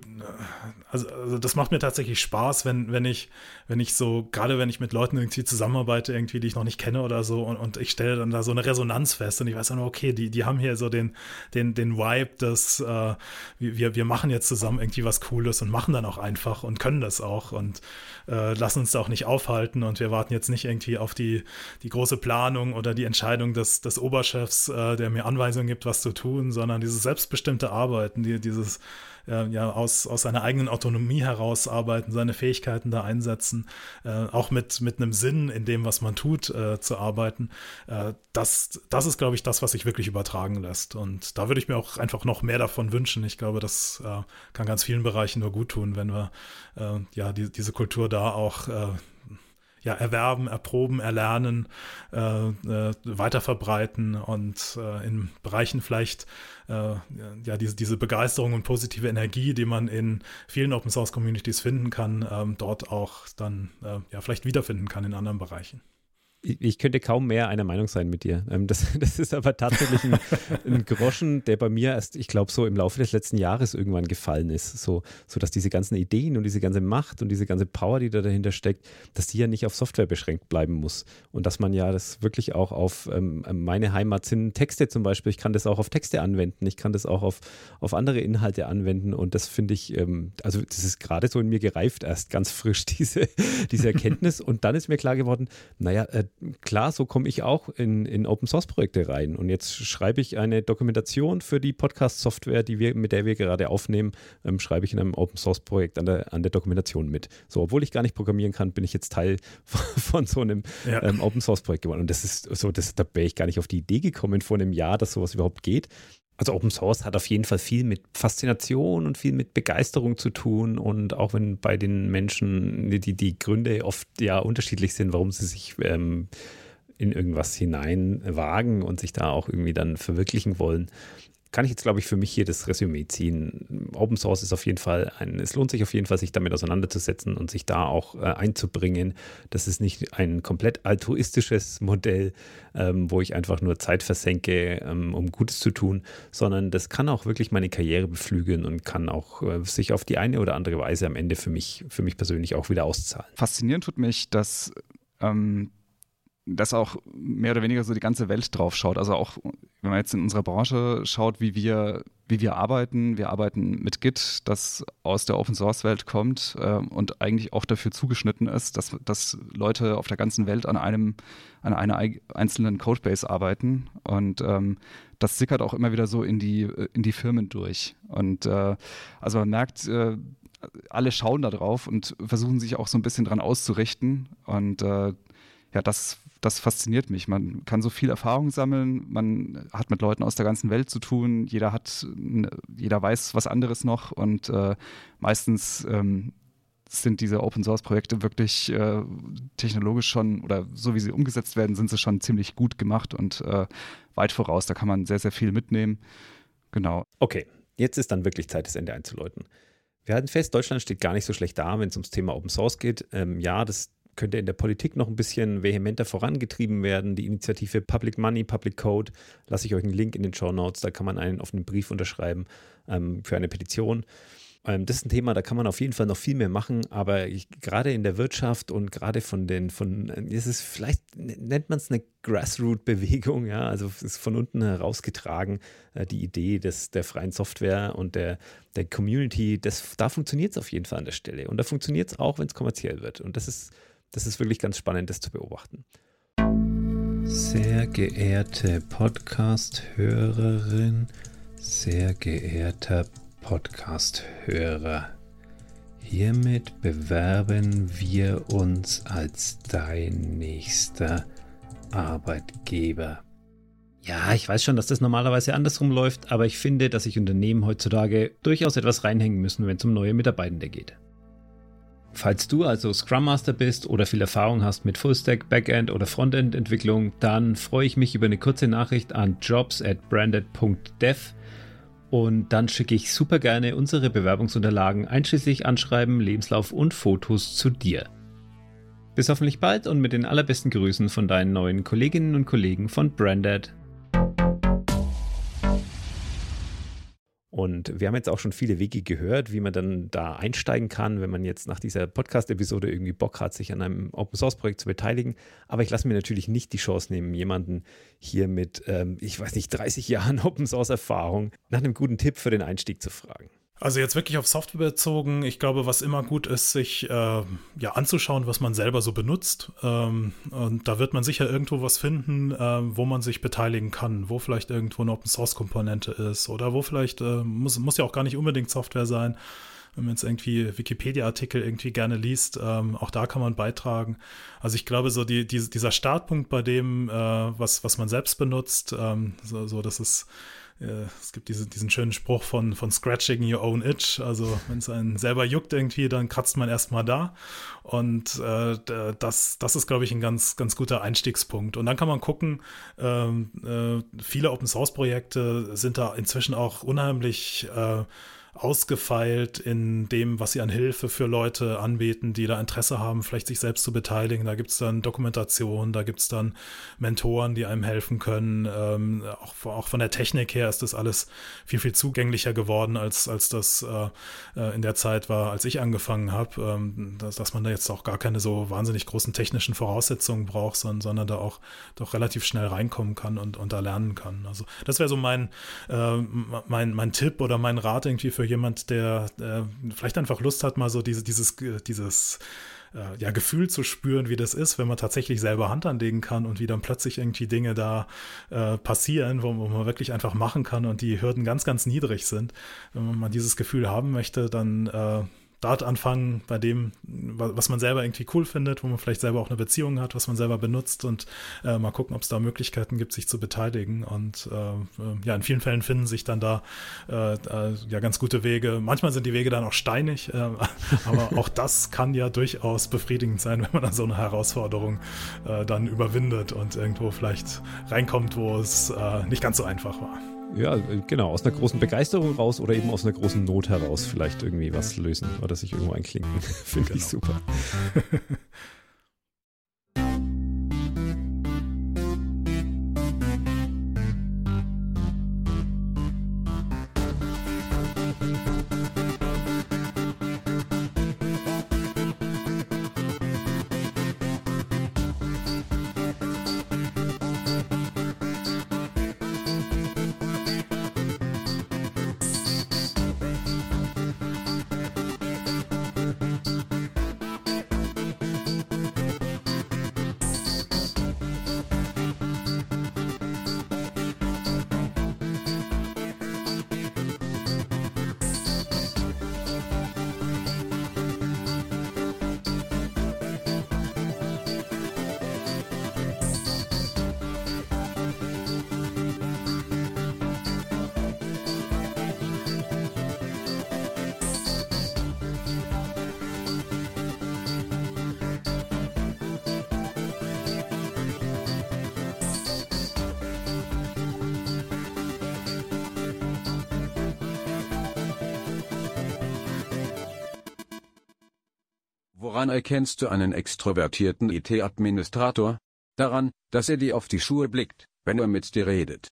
also, also, das macht mir tatsächlich Spaß, wenn, wenn ich, wenn ich so, gerade wenn ich mit Leuten irgendwie zusammenarbeite, irgendwie, die ich noch nicht kenne oder so, und, und ich stelle dann da so eine Resonanz fest und ich weiß dann, okay, die, die haben hier so den, den, den Vibe, dass äh, wir, wir machen jetzt zusammen irgendwie was Cooles und machen dann auch einfach und können das auch und äh, lassen uns da auch nicht aufhalten und wir warten jetzt nicht irgendwie auf die, die große Planung oder die Entscheidung des, des Oberchefs, äh, der mir Anweisungen gibt, was zu tun, sondern dieses selbstbestimmte Arbeiten, die, dieses äh, ja, aus, aus seiner eigenen Autonomie heraus arbeiten, seine Fähigkeiten da einsetzen, äh, auch mit, mit einem Sinn in dem, was man tut, äh, zu arbeiten. Äh, das, das ist, glaube ich, das, was sich wirklich übertragen lässt. Und da würde ich mir auch einfach noch mehr davon wünschen. Ich glaube, das äh, kann ganz vielen Bereichen nur gut tun, wenn wir äh, ja die, diese Kultur da auch ja, erwerben, erproben, erlernen, äh, äh, weiterverbreiten und äh, in Bereichen vielleicht äh, ja diese, diese Begeisterung und positive Energie, die man in vielen Open Source Communities finden kann, ähm, dort auch dann äh, ja vielleicht wiederfinden kann in anderen Bereichen ich könnte kaum mehr einer Meinung sein mit dir. Ähm, das, das ist aber tatsächlich ein, ein, Groschen, der bei mir erst, ich glaube, so im Laufe des letzten Jahres irgendwann gefallen ist. So, so dass diese ganzen Ideen und diese ganze Macht und diese ganze Power, die da dahinter steckt, dass die ja nicht auf Software beschränkt bleiben muss. Und dass man ja das wirklich auch auf ähm, meine Heimat sind Texte zum Beispiel. Ich kann das auch auf Texte anwenden. Ich kann das auch auf, auf andere Inhalte anwenden. Und das finde ich, ähm, also das ist gerade so in mir gereift erst ganz frisch, diese, diese Erkenntnis. und dann ist mir klar geworden, naja, äh, klar, so komme ich auch in, in Open Source Projekte rein. Und jetzt schreibe ich eine Dokumentation für die Podcast-Software, die wir, mit der wir gerade aufnehmen, ähm, schreibe ich in einem Open Source Projekt an der, an der Dokumentation mit. So, obwohl ich gar nicht programmieren kann, bin ich jetzt Teil von so einem ja. ähm, Open Source Projekt geworden. Und das ist so, das, da wäre ich gar nicht auf die Idee gekommen vor einem Jahr, dass sowas überhaupt geht. Also Open Source hat auf jeden Fall viel mit Faszination und viel mit Begeisterung zu tun. Und auch wenn bei den Menschen die, die Gründe oft ja unterschiedlich sind, warum sie sich ähm, in irgendwas hineinwagen und sich da auch irgendwie dann verwirklichen wollen, kann ich jetzt, glaube ich, für mich hier das Resümee ziehen. Open Source ist auf jeden Fall ein, es lohnt sich auf jeden Fall, sich damit auseinanderzusetzen und sich da auch äh, einzubringen. Das ist nicht ein komplett altruistisches Modell, ähm, wo ich einfach nur Zeit versenke, ähm, um Gutes zu tun, sondern das kann auch wirklich meine Karriere beflügeln und kann auch äh, sich auf die eine oder andere Weise am Ende für mich, für mich persönlich auch wieder auszahlen. Faszinierend tut mich, dass ähm, dass auch mehr oder weniger so die ganze Welt drauf schaut. Also auch, wenn man jetzt in unserer Branche schaut, wie wir, wie wir arbeiten. Wir arbeiten mit Git, das aus der Open Source Welt kommt äh, und eigentlich auch dafür zugeschnitten ist, dass, dass Leute auf der ganzen Welt an einem, an einer einzelnen Codebase arbeiten. Und ähm, das sickert auch immer wieder so in die, in die Firmen durch. Und äh, also man merkt, äh, alle schauen da drauf und versuchen sich auch so ein bisschen dran auszurichten. Und äh, ja, das, das fasziniert mich. Man kann so viel Erfahrung sammeln, man hat mit Leuten aus der ganzen Welt zu tun, jeder hat, jeder weiß was anderes noch und äh, meistens ähm, sind diese Open Source Projekte wirklich äh, technologisch schon oder so wie sie umgesetzt werden, sind sie schon ziemlich gut gemacht und äh, weit voraus. Da kann man sehr, sehr viel mitnehmen. Genau. Okay, jetzt ist dann wirklich Zeit, das Ende einzuläuten. Wir halten fest, Deutschland steht gar nicht so schlecht da, wenn es ums Thema Open Source geht. Ähm, ja, das könnte in der Politik noch ein bisschen vehementer vorangetrieben werden. Die Initiative Public Money, Public Code, lasse ich euch einen Link in den Show Notes, da kann man einen offenen Brief unterschreiben ähm, für eine Petition. Ähm, das ist ein Thema, da kann man auf jeden Fall noch viel mehr machen, aber ich, gerade in der Wirtschaft und gerade von den, von, ist es vielleicht, nennt man es eine Grassroot-Bewegung, ja, also es ist von unten herausgetragen, äh, die Idee des, der freien Software und der, der Community, das, da funktioniert es auf jeden Fall an der Stelle. Und da funktioniert es auch, wenn es kommerziell wird. Und das ist das ist wirklich ganz spannend, das zu beobachten. Sehr geehrte Podcast-Hörerin, sehr geehrter Podcast-Hörer, hiermit bewerben wir uns als dein nächster Arbeitgeber. Ja, ich weiß schon, dass das normalerweise andersrum läuft, aber ich finde, dass sich Unternehmen heutzutage durchaus etwas reinhängen müssen, wenn es um neue Mitarbeitende geht. Falls du also Scrum Master bist oder viel Erfahrung hast mit Fullstack, Backend oder Frontend Entwicklung, dann freue ich mich über eine kurze Nachricht an jobs at branded.dev und dann schicke ich super gerne unsere Bewerbungsunterlagen einschließlich Anschreiben, Lebenslauf und Fotos zu dir. Bis hoffentlich bald und mit den allerbesten Grüßen von deinen neuen Kolleginnen und Kollegen von Branded. Und wir haben jetzt auch schon viele Wege gehört, wie man dann da einsteigen kann, wenn man jetzt nach dieser Podcast-Episode irgendwie Bock hat, sich an einem Open-Source-Projekt zu beteiligen. Aber ich lasse mir natürlich nicht die Chance nehmen, jemanden hier mit, ähm, ich weiß nicht, 30 Jahren Open-Source-Erfahrung nach einem guten Tipp für den Einstieg zu fragen. Also jetzt wirklich auf Software bezogen, ich glaube, was immer gut ist, sich äh, ja anzuschauen, was man selber so benutzt. Ähm, und da wird man sicher irgendwo was finden, äh, wo man sich beteiligen kann, wo vielleicht irgendwo eine Open Source Komponente ist oder wo vielleicht äh, muss, muss ja auch gar nicht unbedingt Software sein. Wenn man jetzt irgendwie Wikipedia-Artikel irgendwie gerne liest, ähm, auch da kann man beitragen. Also ich glaube, so die, die dieser Startpunkt bei dem, äh, was, was man selbst benutzt, ähm, so, so das ist äh, es gibt diese, diesen schönen Spruch von, von scratching your own itch. Also wenn es einen selber juckt irgendwie, dann kratzt man erstmal da. Und äh, das, das ist, glaube ich, ein ganz, ganz guter Einstiegspunkt. Und dann kann man gucken, ähm, äh, viele Open Source Projekte sind da inzwischen auch unheimlich äh, ausgefeilt in dem, was sie an Hilfe für Leute anbieten, die da Interesse haben, vielleicht sich selbst zu beteiligen. Da gibt es dann Dokumentation, da gibt es dann Mentoren, die einem helfen können. Ähm, auch, auch, von der Technik her ist das alles viel, viel zugänglicher geworden, als, als das äh, äh in der Zeit war, als ich angefangen habe. Ähm, dass, dass, man da jetzt auch gar keine so wahnsinnig großen technischen Voraussetzungen braucht, sondern, sondern da auch doch relativ schnell reinkommen kann und, und da lernen kann. Also das wäre so mein, äh, mein, mein Tipp oder mein Rat irgendwie für für jemand, der äh, vielleicht einfach Lust hat, mal so diese, dieses, dieses äh, ja, Gefühl zu spüren, wie das ist, wenn man tatsächlich selber Hand anlegen kann und wie dann plötzlich irgendwie Dinge da äh, passieren, wo, wo, man wirklich einfach machen kann und die Hürden ganz, ganz niedrig sind. Wenn man dieses Gefühl haben möchte, dann äh, dort anfangen, bei dem, was man selber irgendwie cool findet, wo man vielleicht selber auch eine Beziehung hat, was man selber benutzt und äh, mal gucken, ob es da Möglichkeiten gibt, sich zu beteiligen. Und äh, äh ja, in vielen Fällen finden sich dann da äh, äh ja ganz gute Wege. Manchmal sind die Wege dann auch steinig, äh, aber auch das kann ja durchaus befriedigend sein, wenn man dann so eine Herausforderung dann überwindet und irgendwo vielleicht reinkommt, wo es nicht ganz so einfach war. Ja, genau, aus einer großen Begeisterung raus oder eben aus einer großen Not heraus vielleicht irgendwie was lösen oder sich irgendwo einklinken. Finde genau. ich super. Woran erkennst du einen extrovertierten IT-Administrator? Daran, dass er dir auf die Schuhe blickt, wenn er mit dir redet.